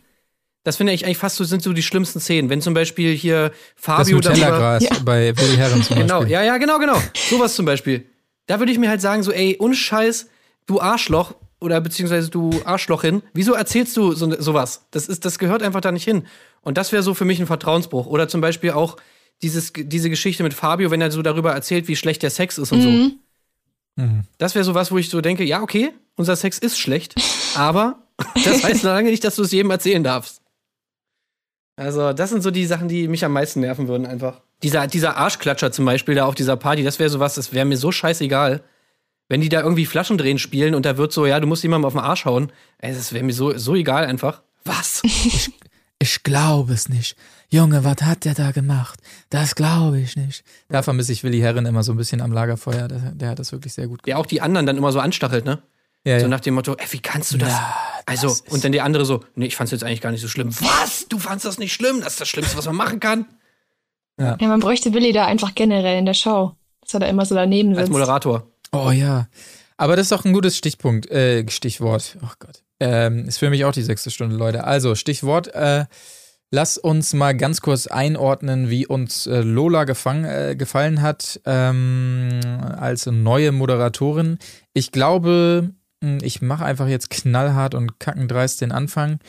Das finde ich eigentlich fast so, sind so die schlimmsten Szenen. Wenn zum Beispiel hier Das Fabio darüber. Nutella-Gras bei Willi Herren zum Genau, Beispiel. ja, ja, genau, genau. Sowas zum Beispiel. Da würde ich mir halt sagen, so, ey, ohne Scheiß, du Arschloch oder beziehungsweise du Arschlochin, wieso erzählst du so, sowas? Das ist, das gehört einfach da nicht hin. Und das wäre so für mich ein Vertrauensbruch. Oder zum Beispiel auch dieses, diese Geschichte mit Fabio, wenn er so darüber erzählt, wie schlecht der Sex ist und so. Mhm. Das wäre so was, wo ich so denke, ja, okay, unser Sex ist schlecht, aber das heißt noch lange nicht, dass du es jedem erzählen darfst. Also, das sind so die Sachen, die mich am meisten nerven würden, einfach. Dieser, dieser Arschklatscher zum Beispiel da auf dieser Party, das wäre sowas, das wäre mir so scheißegal. Wenn die da irgendwie Flaschendrehen spielen und da wird so, ja, du musst jemandem auf den Arsch hauen, ey, das wäre mir so, so egal einfach. Was? Ich glaube es nicht. Junge, was hat der da gemacht? Das glaube ich nicht. Da vermisse ich Willi Herren immer so ein bisschen am Lagerfeuer. Der, der hat das wirklich sehr gut gemacht. Der auch die anderen dann immer so anstachelt, ne? Ja, So ja. nach dem Motto, ey, wie kannst du das? Ja, also, das ist- und dann die andere so, nee, ich fand's jetzt eigentlich gar nicht so schlimm. Was? Du fandst das nicht schlimm? Das ist das Schlimmste, was man machen kann? Ja, man bräuchte Willi da einfach generell in der Show, dass er da immer so daneben Als sitzt. Moderator. Oh ja. Aber das ist doch ein gutes Stichpunkt, äh, Stichwort. Oh Gott. Ähm, ist für mich auch die sechste Stunde, Leute. Also, Stichwort, äh, lass uns mal ganz kurz einordnen, wie uns äh, Lola gefang, äh, gefallen hat ähm, als neue Moderatorin. Ich glaube, ich mache einfach jetzt knallhart und kackendreist den Anfang.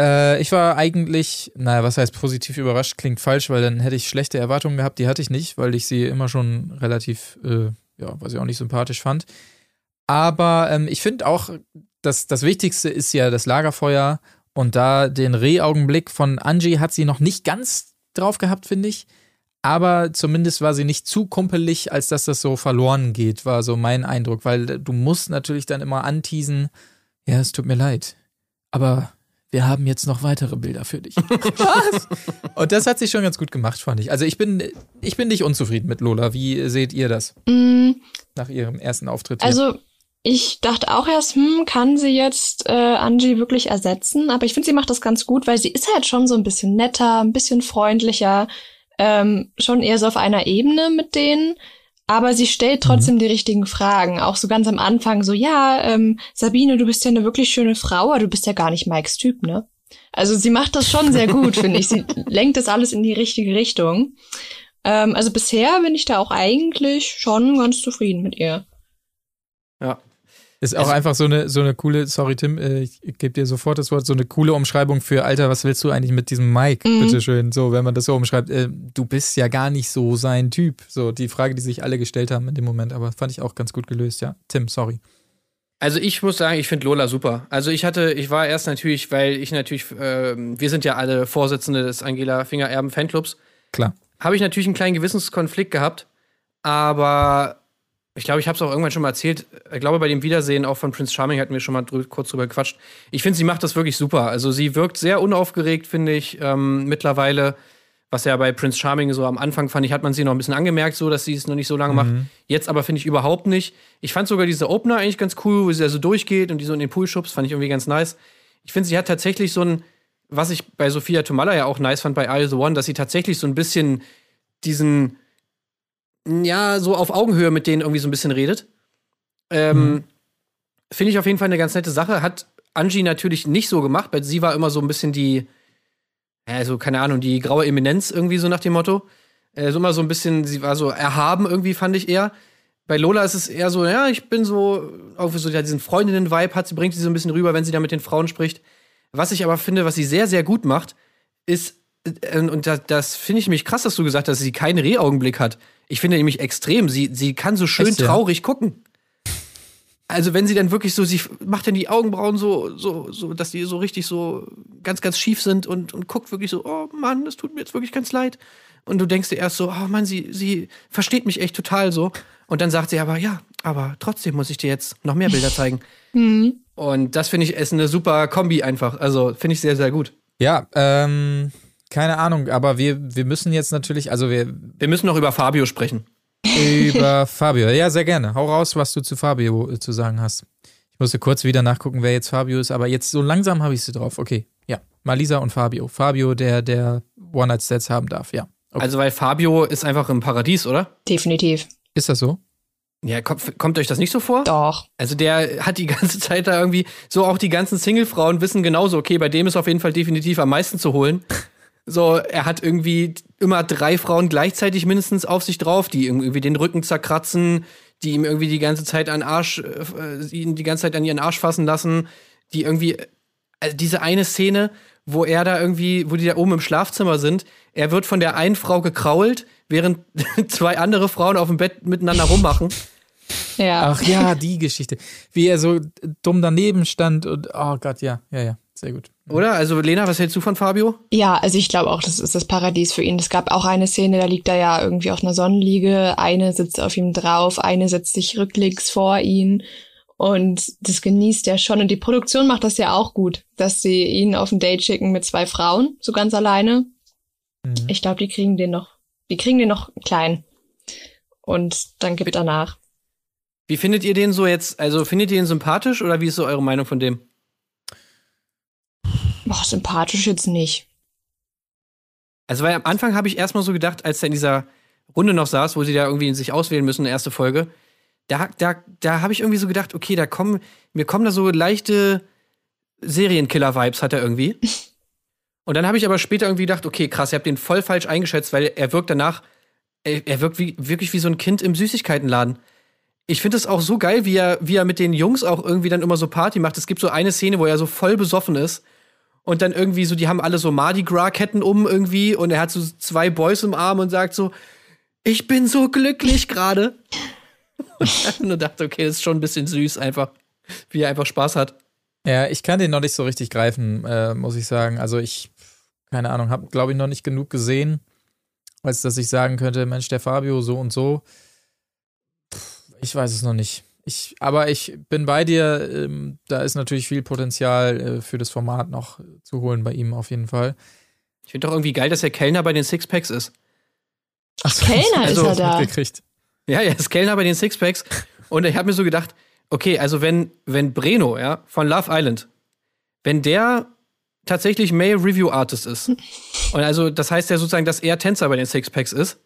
Äh, ich war eigentlich, naja, was heißt positiv überrascht, klingt falsch, weil dann hätte ich schlechte Erwartungen gehabt. Die hatte ich nicht, weil ich sie immer schon relativ, äh, ja, was ich auch nicht sympathisch fand. Aber ähm, ich finde auch, dass das Wichtigste ist ja das Lagerfeuer und da den Rehaugenblick von Angie hat sie noch nicht ganz drauf gehabt, finde ich. Aber zumindest war sie nicht zu kumpelig, als dass das so verloren geht, war so mein Eindruck, weil du musst natürlich dann immer anteasen, ja, es tut mir leid, aber wir haben jetzt noch weitere Bilder für dich. Was? Und das hat sie schon ganz gut gemacht, fand ich. Also ich bin, ich bin nicht unzufrieden mit Lola. Wie seht ihr das Mm, nach ihrem ersten Auftritt? hier? Also, ich dachte auch erst, hm, kann sie jetzt äh, Angie wirklich ersetzen? Aber ich finde, sie macht das ganz gut, weil sie ist halt schon so ein bisschen netter, ein bisschen freundlicher, ähm, schon eher so auf einer Ebene mit denen. Aber sie stellt trotzdem die richtigen Fragen. Auch so ganz am Anfang so, ja, ähm, Sabine, du bist ja eine wirklich schöne Frau, aber du bist ja gar nicht Mikes Typ, ne? Also sie macht das schon sehr gut, finde ich. Sie lenkt das alles in die richtige Richtung. Ähm, also bisher bin ich da auch eigentlich schon ganz zufrieden mit ihr. Ja. Ist auch einfach so eine, so eine coole, sorry Tim, äh, ich gebe dir sofort das Wort, so eine coole Umschreibung für, Alter, was willst du eigentlich mit diesem Mike, Mhm. bitteschön, so, wenn man das so umschreibt, äh, du bist ja gar nicht so sein Typ, so, die Frage, die sich alle gestellt haben in dem Moment, aber fand ich auch ganz gut gelöst, ja. Tim, sorry. Also ich muss sagen, ich finde Lola super. Also ich hatte, ich war erst natürlich, weil ich natürlich, ähm, wir sind ja alle Vorsitzende des Angela Finger Erben Fanclubs, Klar. habe ich natürlich einen kleinen Gewissenskonflikt gehabt, aber ich glaube, ich habe es auch irgendwann schon mal erzählt. Ich glaube, bei dem Wiedersehen auch von Prince Charming hatten wir schon mal drü kurz drüber gequatscht. Ich finde, sie macht das wirklich super. Also sie wirkt sehr unaufgeregt, finde ich, ähm, mittlerweile. Was ja bei Prince Charming so am Anfang fand ich, hat man sie noch ein bisschen angemerkt, so dass sie es noch nicht so lange macht. Jetzt aber finde ich überhaupt nicht. Ich fand sogar diese Opener eigentlich ganz cool, wo sie da so durchgeht und die so in den Pool schubst, fand ich irgendwie ganz nice. Ich finde, sie hat tatsächlich so ein, was ich bei Sophia Tomalla ja auch nice fand bei You the One, dass sie tatsächlich so ein bisschen diesen, ja, so auf Augenhöhe mit denen irgendwie so ein bisschen redet. Ähm, Finde ich auf jeden Fall eine ganz nette Sache. Hat Angie natürlich nicht so gemacht, weil sie war immer so ein bisschen die, also keine Ahnung, die graue Eminenz irgendwie so nach dem Motto. Äh, so immer so ein bisschen, sie war so erhaben irgendwie, fand ich eher. Bei Lola ist es eher so, ja, ich bin so, auch so ja, diesen Freundinnen-Vibe hat, sie bringt sie so ein bisschen rüber, wenn sie da mit den Frauen spricht. Was ich aber finde, was sie sehr, sehr gut macht, ist, äh, und das, das finde ich mich krass, dass du gesagt hast, dass sie keinen Rehaugenblick hat. Ich finde nämlich extrem, sie, sie kann so schön Echt, ja? traurig gucken. Also wenn sie dann wirklich so, sie macht dann die Augenbrauen so, so, so, dass die so richtig so ganz, ganz schief sind und, und guckt wirklich so, oh Mann, das tut mir jetzt wirklich ganz leid. Und du denkst dir erst so, oh Mann, sie, sie versteht mich echt total so. Und dann sagt sie aber, ja, aber trotzdem muss ich dir jetzt noch mehr Bilder zeigen. Und das finde ich ist eine super Kombi einfach. Also finde ich sehr, sehr gut. Ja, ähm, keine Ahnung, aber wir, wir müssen jetzt natürlich, also wir Wir müssen noch über Fabio sprechen. über Fabio. Ja, sehr gerne. Hau raus, was du zu Fabio äh, zu sagen hast. Ich musste kurz wieder nachgucken, wer jetzt Fabio ist, aber jetzt so langsam habe ich sie drauf. Okay, ja. Malisa und Fabio. Fabio, der, der One-Night-Stands haben darf, ja. Okay. Also, weil Fabio ist einfach im Paradies, oder? Definitiv. Ist das so? Ja, kommt, kommt euch das nicht so vor? Doch. Also der hat die ganze Zeit da irgendwie, so auch die ganzen Single-Frauen wissen genauso, okay, bei dem ist auf jeden Fall definitiv am meisten zu holen. So, er hat irgendwie immer drei Frauen gleichzeitig mindestens auf sich drauf, die irgendwie den Rücken zerkratzen, die ihm irgendwie die ganze Zeit an Arsch, äh, ihn die ganze Zeit an ihren Arsch fassen lassen, die irgendwie, also diese eine Szene, wo er da irgendwie, wo die da oben im Schlafzimmer sind, er wird von der einen Frau gekrault, während zwei andere Frauen auf dem Bett miteinander rummachen. Ja. Ach ja, die Geschichte. Wie er so dumm daneben stand und, oh Gott, ja, ja, ja, sehr gut. Oder? Also, Lena, was hältst du von Fabio? Ja, also ich glaube auch, das ist das Paradies für ihn. Es gab auch eine Szene, da liegt er ja irgendwie auf einer Sonnenliege, eine sitzt auf ihm drauf, eine setzt sich rücklings vor ihn und das genießt er schon. Und die Produktion macht das ja auch gut, dass sie ihn auf ein Date schicken mit zwei Frauen, so ganz alleine. Mhm. Ich glaube, die kriegen den noch, die kriegen den noch klein. Und dann gibt er nach. Wie findet ihr den so jetzt? Also, findet ihr ihn sympathisch oder wie ist so eure Meinung von dem? Boah, sympathisch jetzt nicht. Also, weil am Anfang habe ich erstmal so gedacht, als er in dieser Runde noch saß, wo sie da irgendwie sich auswählen müssen, erste Folge, da, da, da habe ich irgendwie so gedacht, okay, da kommen, mir kommen da so leichte Serienkiller-Vibes, hat er irgendwie. Und dann habe ich aber später irgendwie gedacht, okay, krass, ihr habt den voll falsch eingeschätzt, weil er wirkt danach, er, er wirkt wie, wirklich wie so ein Kind im Süßigkeitenladen. Ich finde es auch so geil, wie er, wie er mit den Jungs auch irgendwie dann immer so Party macht. Es gibt so eine Szene, wo er so voll besoffen ist und dann irgendwie so, die haben alle so Mardi Gras-Ketten um irgendwie und er hat so zwei Boys im Arm und sagt so, ich bin so glücklich gerade. Und ich hab nur dachte, okay, das ist schon ein bisschen süß einfach, wie er einfach Spaß hat. Ja, ich kann den noch nicht so richtig greifen, äh, muss ich sagen. Also ich, keine Ahnung, habe, glaube ich, noch nicht genug gesehen, als dass ich sagen könnte, Mensch, der Fabio so und so. Pff, Ich weiß es noch nicht. Ich, aber ich bin bei dir, ähm, da ist natürlich viel Potenzial äh, für das Format noch zu holen bei ihm auf jeden Fall. Ich finde doch irgendwie geil, dass er Kellner bei den Sixpacks ist. Ach, so, Kellner ist er da. Mitgekriegt. Ja, er ist Kellner bei den Sixpacks. Und ich habe mir so gedacht, okay, also wenn, wenn Breno, ja, von Love Island, wenn der tatsächlich Male Review Artist ist, und also das heißt ja sozusagen, dass er Tänzer bei den Sixpacks ist,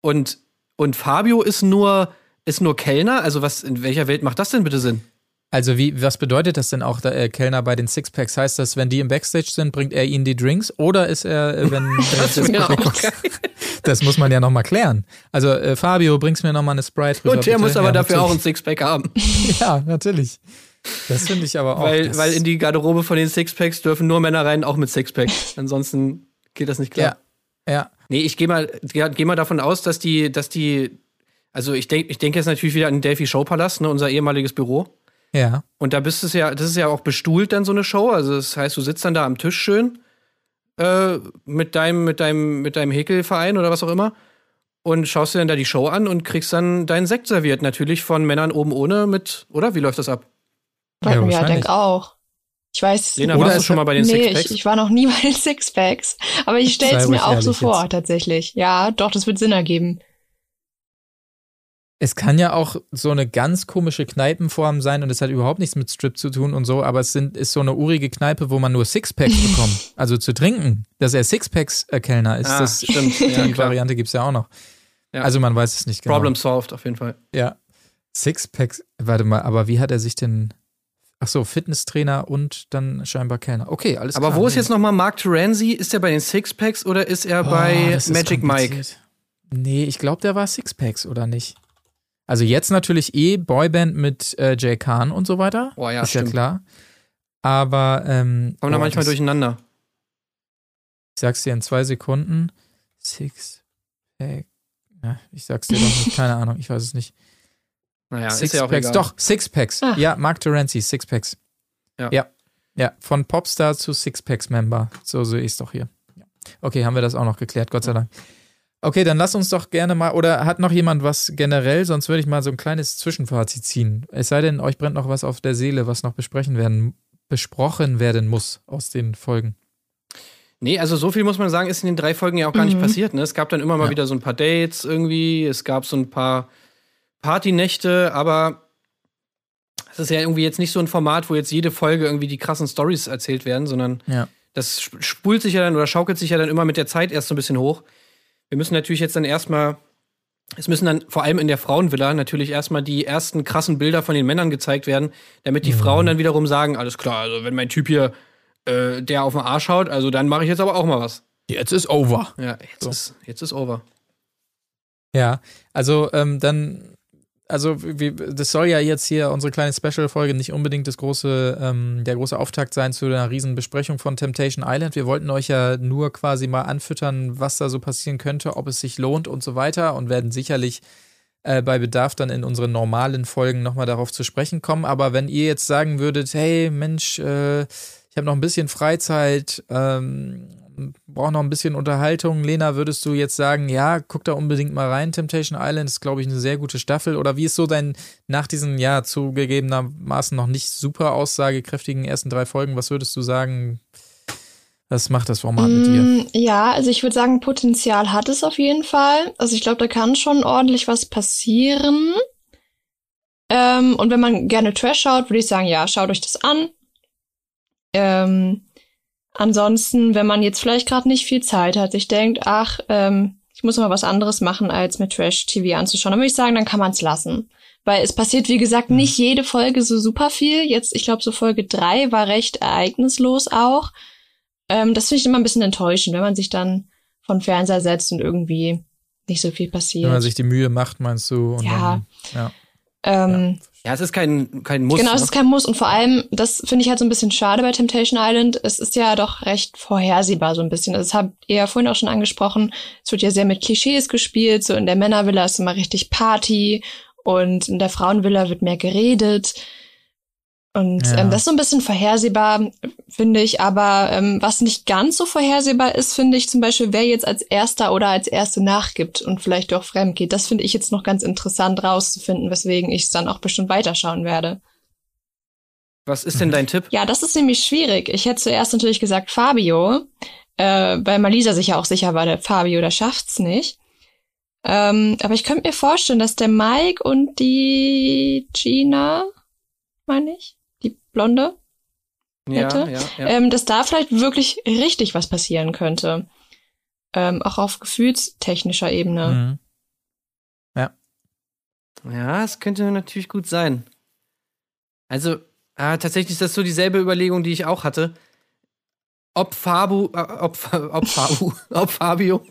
und, und Fabio ist nur, ist nur Kellner, also was, in welcher Welt macht das denn bitte Sinn? Also wie, was bedeutet das denn auch, der äh, Kellner bei den Sixpacks? Heißt das, wenn die im Backstage sind, bringt er ihnen die Drinks? Oder ist er, äh, wenn Das das geil. Das muss man ja nochmal klären. Also, äh, Fabio, bringst mir nochmal eine Sprite rüber. Und der bitte. muss aber ja, dafür auch ein natürlich. Sixpack haben. Ja, natürlich. Das finde ich aber auch. weil, weil in die Garderobe von den Sixpacks dürfen nur Männer rein, auch mit Sixpack. Ansonsten geht das nicht klar. Ja, ja. Nee, ich gehe mal, geh mal davon aus, dass die, dass die, also ich denke ich denk jetzt natürlich wieder an den Delphi Showpalast, ne, unser ehemaliges Büro. Ja. Und da bist du ja, das ist ja auch bestuhlt dann so eine Show. Also das heißt, du sitzt dann da am Tisch schön äh, mit deinem, mit deinem, mit deinem Häkelverein oder was auch immer und schaust dir dann da die Show an und kriegst dann deinen Sekt serviert. Natürlich von Männern oben ohne mit, oder? Wie läuft das ab? Ja, Ja, denk auch. Ich weiß. Lena, Oder warst du es schon mal bei den nee, Sixpacks? ich, ich war noch nie bei den Sixpacks. Aber ich stelle es mir auch so vor, jetzt. tatsächlich. Ja, doch, das wird Sinn ergeben. Es kann ja auch so eine ganz komische Kneipenform sein und es hat überhaupt nichts mit Strip zu tun und so, aber es sind, ist so eine urige Kneipe, wo man nur Sixpacks bekommt. Also zu trinken. Dass er Sixpacks-Kellner ist, Ah, das, stimmt. die Ja. Variante gibt's ja auch noch. Ja. Also man weiß es nicht genau. Problem solved, auf jeden Fall. Ja. Sixpacks, warte mal, aber wie hat er sich denn. Ach so, Fitnesstrainer und dann scheinbar Kellner. Okay, alles Aber klar. wo ist jetzt nochmal Mark Terenzi? Ist er bei den Sixpacks oder ist er Oh, bei Magic Mike? Nee, ich glaube, der war Sixpacks, oder nicht? Also jetzt natürlich eh Boyband mit äh, Jay Khan und so weiter. Oh ja, ist stimmt. ja klar. Aber ähm, Kommen da boah, manchmal das- durcheinander. Ich sag's dir in zwei Sekunden. Sixpack. Ja, ich sag's dir doch nicht, keine Ahnung, ich weiß es nicht. Naja, ist ja auch Sixpacks, egal. doch, Sixpacks. Ah. Ja, Mark Terenzi, Sixpacks. Ja. ja. Ja, von Popstar zu Sixpacks-Member. So sehe ich es doch hier. Okay, haben wir das auch noch geklärt, Gott sei Dank. Okay, dann lass uns doch gerne mal, oder hat noch jemand was generell, sonst würde ich mal so ein kleines Zwischenfazit ziehen. Es sei denn, euch brennt noch was auf der Seele, was noch besprechen werden, besprochen werden muss aus den Folgen. Nee, also so viel muss man sagen, ist in den drei Folgen ja auch gar nicht Mhm. passiert. Ne? Es gab dann immer mal Ja. wieder so ein paar Dates irgendwie, es gab so ein paar Partynächte, aber es ist ja irgendwie jetzt nicht so ein Format, wo jetzt jede Folge irgendwie die krassen Stories erzählt werden, sondern Ja. das sp- spult sich ja dann oder schaukelt sich ja dann immer mit der Zeit erst so ein bisschen hoch. Wir müssen natürlich jetzt dann erstmal, es müssen dann vor allem in der Frauenvilla natürlich erstmal die ersten krassen Bilder von den Männern gezeigt werden, damit die Frauen dann wiederum sagen, alles klar, also wenn mein Typ hier äh, der auf den Arsch haut, also dann mache ich jetzt aber auch mal was. Jetzt ist over. Ja, jetzt, So. ist, jetzt ist over. Ja, also ähm, dann, also wie, das soll ja jetzt hier unsere kleine Special-Folge nicht unbedingt das große, ähm, der große Auftakt sein zu einer riesen Besprechung von Temptation Island. Wir wollten euch ja nur quasi mal anfüttern, was da so passieren könnte, ob es sich lohnt und so weiter und werden sicherlich äh, bei Bedarf dann in unseren normalen Folgen nochmal darauf zu sprechen kommen. Aber wenn ihr jetzt sagen würdet, hey Mensch, äh, ich habe noch ein bisschen Freizeit, ähm, brauche noch ein bisschen Unterhaltung. Lena, würdest du jetzt sagen, ja, guck da unbedingt mal rein. Temptation Island ist, glaube ich, eine sehr gute Staffel. Oder wie ist so dein, nach diesen, ja, zugegebenermaßen noch nicht super aussagekräftigen ersten drei Folgen, was würdest du sagen, was macht das Format mit dir? Mm, Ja, also ich würde sagen, Potenzial hat es auf jeden Fall. Also ich glaube, da kann schon ordentlich was passieren. Ähm, und wenn man gerne Trash schaut, würde ich sagen, ja, schaut euch das an. Ähm, ansonsten, wenn man jetzt vielleicht gerade nicht viel Zeit hat, sich denkt, ach, ähm, ich muss mal was anderes machen, als mir Trash-TV anzuschauen, dann würde ich sagen, dann kann man es lassen. Weil es passiert, wie gesagt, nicht jede Folge so super viel. Jetzt, ich glaube, so Folge drei war recht ereignislos auch. Ähm, das finde ich immer ein bisschen enttäuschend, wenn man sich dann von Fernseher setzt und irgendwie nicht so viel passiert. Wenn man sich die Mühe macht, meinst du? Und Ja. Dann, ja. ähm, Ja, es ist kein, kein Muss. genau, es ne? ist kein Muss und vor allem, das finde ich halt so ein bisschen schade bei Temptation Island. Es ist ja doch recht vorhersehbar so ein bisschen. Das habt ihr ja vorhin auch schon angesprochen. Es wird ja sehr mit Klischees gespielt. So in der Männervilla ist immer richtig Party und in der Frauenvilla wird mehr geredet. Und Ja. ähm, das ist so ein bisschen vorhersehbar, finde ich. Aber ähm, was nicht ganz so vorhersehbar ist, finde ich zum Beispiel, wer jetzt als Erster oder als Erste nachgibt und vielleicht auch fremd geht. Das finde ich jetzt noch ganz interessant rauszufinden, weswegen ich es dann auch bestimmt weiterschauen werde. Was ist denn dein Tipp? Ja, das ist nämlich schwierig. Ich hätte zuerst natürlich gesagt Fabio, äh, weil Malisa sich ja auch sicher war, der Fabio, der schafft's nicht. Ähm, aber ich könnte mir vorstellen, dass der Mike und die Gina, meine ich, Blonde, Ja, Hätte? ja, ja. ähm, dass da vielleicht wirklich richtig was passieren könnte. Ähm, auch auf gefühlstechnischer Ebene. Mhm. Ja, es könnte natürlich gut sein. Also, ah, tatsächlich ist das so dieselbe Überlegung, die ich auch hatte. Ob Fabu, äh, ob, ob Fabu, ob Fabio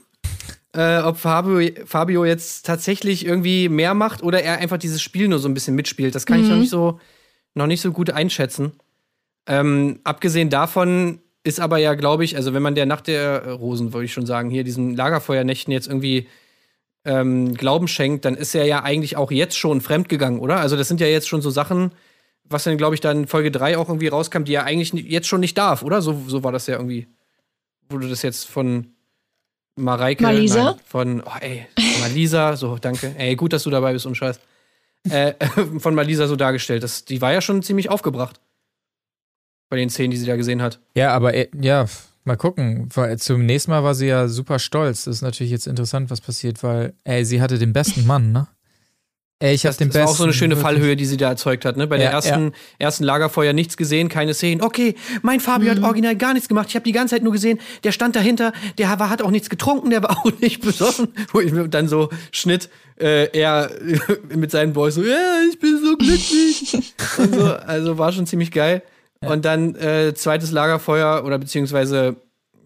äh, ob Fabio, Fabio jetzt tatsächlich irgendwie mehr macht oder er einfach dieses Spiel nur so ein bisschen mitspielt. Das kann ich noch Mhm. nicht so, noch nicht so gut einschätzen. Ähm, abgesehen davon ist aber ja, glaube ich, also wenn man der Nacht der Rosen, würde ich schon sagen, hier diesen Lagerfeuernächten jetzt irgendwie ähm, Glauben schenkt, dann ist er ja eigentlich auch jetzt schon fremdgegangen, oder? Also das sind ja jetzt schon so Sachen, was dann, glaube ich, dann in Folge 3 auch irgendwie rauskam, die er eigentlich jetzt schon nicht darf, oder? So, so war das ja irgendwie. Wurde das jetzt von Mareike. Malisa? Nein, von, oh, ey, Malisa, so, danke. Ey, gut, dass du dabei bist und Scheiß. Äh, von Malisa so dargestellt. Das, die war ja schon ziemlich aufgebracht. Bei den Szenen, die sie da gesehen hat. Ja, aber äh, ja, mal gucken. Zum nächsten Mal war sie ja super stolz. Das ist natürlich jetzt interessant, was passiert, weil, ey, sie hatte den besten Mann, ne? Ey, ich Das, den das besten. war auch so eine schöne wirklich. Fallhöhe, die sie da erzeugt hat. Ne? Bei der Ja, ersten, ersten Lagerfeuer nichts gesehen, keine Szenen. Okay, mein Fabio Mhm. hat original gar nichts gemacht. Ich habe die ganze Zeit nur gesehen, der stand dahinter, der war, hat auch nichts getrunken, der war auch nicht besoffen. Wo ich mir dann so Schnitt, äh, er mit seinen Boys so, ja, ich bin so glücklich. und so, also war schon ziemlich geil. Und dann äh, zweites Lagerfeuer oder beziehungsweise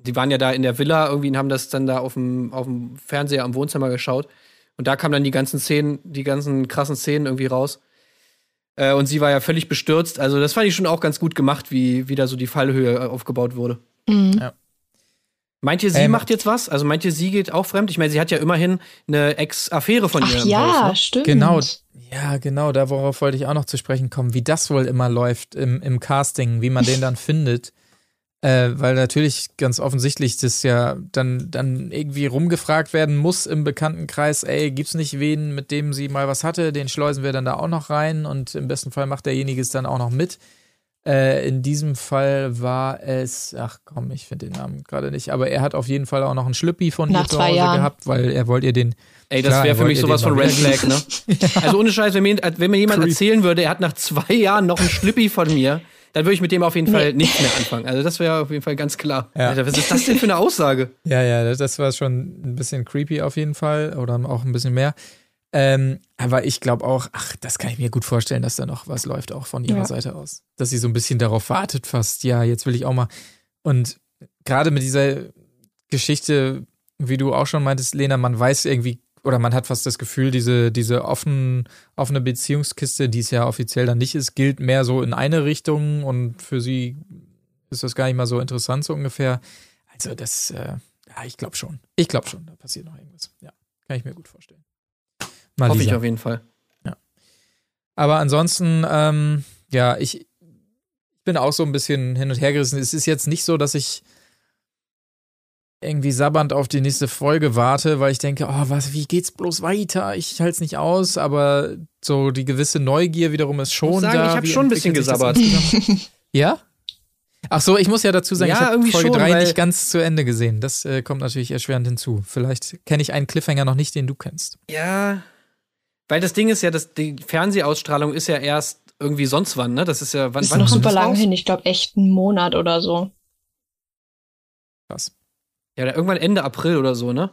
die waren ja da in der Villa irgendwie und haben das dann da auf dem, auf dem Fernseher am Wohnzimmer geschaut. Und da kamen dann die ganzen Szenen, die ganzen krassen Szenen irgendwie raus. Äh, und sie war ja völlig bestürzt. Also, das fand ich schon auch ganz gut gemacht, wie, wie da so die Fallhöhe äh, aufgebaut wurde. Mhm. Meint ihr, sie Ähm, macht jetzt was? Also, meint ihr, sie geht auch fremd? Ich meine, sie hat ja immerhin eine Ex-Affäre von ihr Ach im ja, Haus. Ne? stimmt. Genau, ja, genau, da worauf wollte ich auch noch zu sprechen kommen, wie das wohl immer läuft im, im Casting, wie man den dann findet. Äh, weil natürlich ganz offensichtlich das ja dann, dann irgendwie rumgefragt werden muss im Bekanntenkreis, ey, gibt's nicht wen, mit dem sie mal was hatte, den schleusen wir dann da auch noch rein und im besten Fall macht derjenige es dann auch noch mit. Äh, in diesem Fall war es, ach komm, ich finde den Namen gerade nicht, aber er hat auf jeden Fall auch noch einen Schlüppi von Nach ihr zu Hause Jahren. gehabt, weil er wollte ihr den Ey, das wäre für mich sowas von Red Flag, ne? Also ohne Scheiß, wenn mir, wenn mir jemand Creep. erzählen würde, er hat nach zwei Jahren noch einen Schlüppi von mir, dann würde ich mit dem auf jeden Fall nichts mehr anfangen. Also das wäre auf jeden Fall ganz klar. Ja. Alter, was ist das denn für eine Aussage? Ja, ja, das, das war schon ein bisschen creepy auf jeden Fall oder auch ein bisschen mehr. Ähm, aber ich glaube auch, ach, das kann ich mir gut vorstellen, dass da noch was läuft, auch von ihrer Ja. Seite aus. Dass sie so ein bisschen darauf wartet, fast, ja, jetzt will ich auch mal. Und gerade mit dieser Geschichte, wie du auch schon meintest, Lena, man weiß irgendwie, oder man hat fast das Gefühl, diese, diese offen, offene Beziehungskiste, die es ja offiziell dann nicht ist, gilt mehr so in eine Richtung und für sie ist das gar nicht mal so interessant, so ungefähr. Also, das, äh, ja, ich glaube schon. Ich glaube schon, da passiert noch irgendwas. Ja, kann ich mir gut vorstellen. Mal Hoffe ich auf jeden Fall. Aber ansonsten, ähm, ja, ich bin auch so ein bisschen hin und her gerissen. Es ist jetzt nicht so, dass ich irgendwie sabbernd auf die nächste Folge warte, weil ich denke, oh, was, wie geht's bloß weiter? Ich halte es nicht aus, aber so die gewisse Neugier wiederum ist schon muss sagen, da. ich hab Wie schon ein bisschen gesabbert. ja? Ach so, ich muss ja dazu sagen, Ja, ich habe Folge schon, 3 weil- nicht ganz zu Ende gesehen. Das äh, kommt natürlich erschwerend hinzu. Vielleicht kenne ich einen Cliffhanger noch nicht, den du kennst. Ja, weil das Ding ist ja, dass die Fernsehausstrahlung ist ja erst irgendwie sonst wann, ne? Das ist ja, wann, Ist wann noch super das lang hin. Ich glaube echt einen Monat oder so. Krass. Ja, irgendwann Ende April oder so, ne?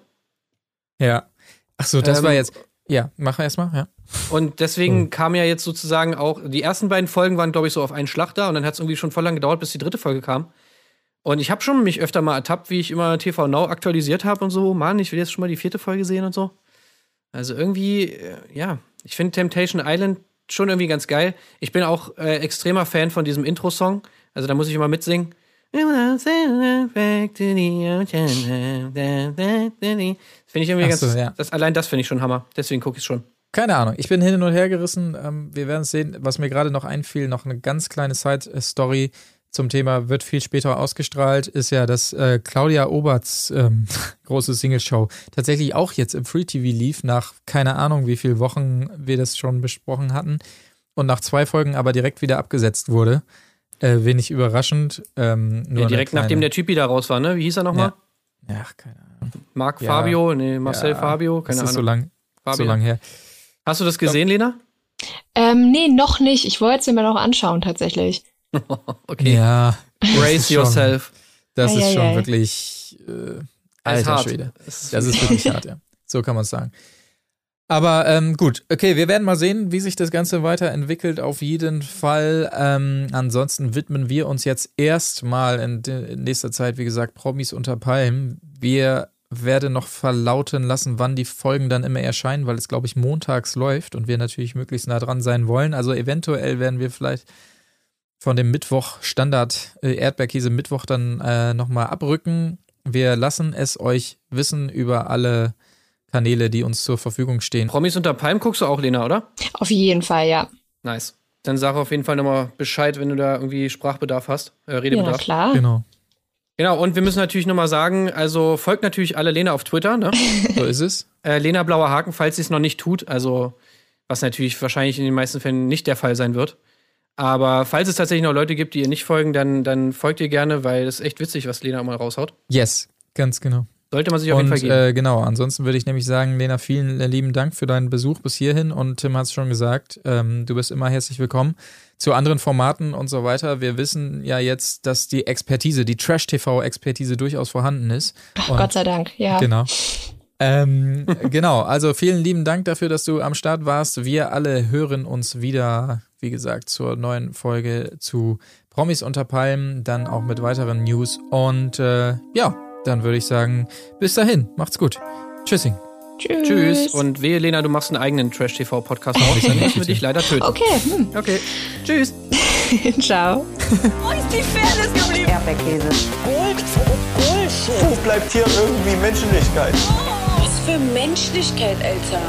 Ja. Ach so, das Ähm, war jetzt. Ja, machen wir erstmal, ja. Und deswegen Hm. kam ja jetzt sozusagen auch, die ersten beiden Folgen waren, glaube ich, so auf einen Schlag da und dann hat es irgendwie schon voll lang gedauert, bis die dritte Folge kam. Und ich habe schon mich öfter mal ertappt, wie ich immer TV Now aktualisiert habe und so. Mann, ich will jetzt schon mal die vierte Folge sehen und so. Also irgendwie, äh, ja, ich finde Temptation Island schon irgendwie ganz geil. Ich bin auch äh, extremer Fan von diesem Intro-Song. Also da muss ich immer mitsingen. Finde ich irgendwie Ach ganz. so, ja. das, allein das finde ich schon Hammer. Deswegen gucke ich schon. Keine Ahnung. Ich bin hin und her gerissen. Ähm, wir werden es sehen. Was mir gerade noch einfiel, noch eine ganz kleine Side-Story zum Thema wird viel später ausgestrahlt, ist ja, dass äh, Claudia Oberts ähm, große Single-Show tatsächlich auch jetzt im Free TV lief, nach keine Ahnung, wie viele Wochen wir das schon besprochen hatten. Und nach zwei Folgen aber direkt wieder abgesetzt wurde. Äh, wenig überraschend. Ähm, nur Ja, direkt nachdem der Typi da raus war, ne? Wie hieß er nochmal? Ach, keine Ahnung. Marc Ja. Fabio? Nee, Marcel Ja, Fabio? Keine das ist Ahnung. so lang, so Fabio. lang her. Hast du das gesehen, Lena? Ähm, nee, noch nicht. Ich wollte es mir noch anschauen, tatsächlich. Okay. Ja, Brace yourself. das ist schon wirklich äh, alter. Schwede. Das ist wirklich hart, ja. So kann man es sagen. Aber ähm, gut, okay, wir werden mal sehen, wie sich das Ganze weiterentwickelt. Auf jeden Fall. Ähm, ansonsten widmen wir uns jetzt erstmal in, in nächster Zeit, wie gesagt, Promis unter Palmen. Wir werde noch verlauten lassen, wann die Folgen dann immer erscheinen, weil es, glaube ich, montags läuft und wir natürlich möglichst nah dran sein wollen. Also eventuell werden wir vielleicht von dem Mittwoch Standard äh, Erdbeerkäse Mittwoch dann äh, nochmal abrücken. Wir lassen es euch wissen über alle Kanäle, die uns zur Verfügung stehen. Promis unter Palm guckst du auch, Lena, oder? Auf jeden Fall, ja. Nice. Dann sag auf jeden Fall nochmal Bescheid, wenn du da irgendwie Sprachbedarf hast, äh, Ja, Redebedarf. na klar. Genau. Genau, und wir müssen natürlich nochmal sagen, also folgt natürlich alle Lena auf Twitter, ne? So ist es. äh, Lena Blauer Haken, falls sie es noch nicht tut, also was natürlich wahrscheinlich in den meisten Fällen nicht der Fall sein wird. Aber falls es tatsächlich noch Leute gibt, die ihr nicht folgen, dann, dann folgt ihr gerne, weil es ist echt witzig, was Lena immer raushaut. Yes, ganz genau. Sollte man sich auf jeden Und Fall geben. äh, genau, ansonsten würde ich nämlich sagen, Lena, vielen äh, lieben Dank für deinen Besuch bis hierhin und Tim hat es schon gesagt, ähm, du bist immer herzlich willkommen zu anderen Formaten und so weiter. Wir wissen ja jetzt, dass die Expertise, die Trash-TV-Expertise durchaus vorhanden ist. Ach, Und- Gott sei Dank, ja. Genau. Ähm, genau, also vielen lieben Dank dafür, dass du am Start warst. Wir alle hören uns wieder, wie gesagt, zur neuen Folge zu Promis unter Palmen, dann auch mit weiteren News. Und äh, ja, dann würde ich sagen, bis dahin, macht's gut. Tschüssing. Tschüss. Tschüss. Und wehe, Lena, du machst einen eigenen Trash-TV-Podcast auf. Dann müssen wir dich leider töten. Okay, hm. Okay. Tschüss. ciao. Wo ist die Fairness geblieben? Erdbeerkäse. Gold, Bullshit. Wo bleibt hier irgendwie Menschlichkeit? Was für Menschlichkeit, Alter.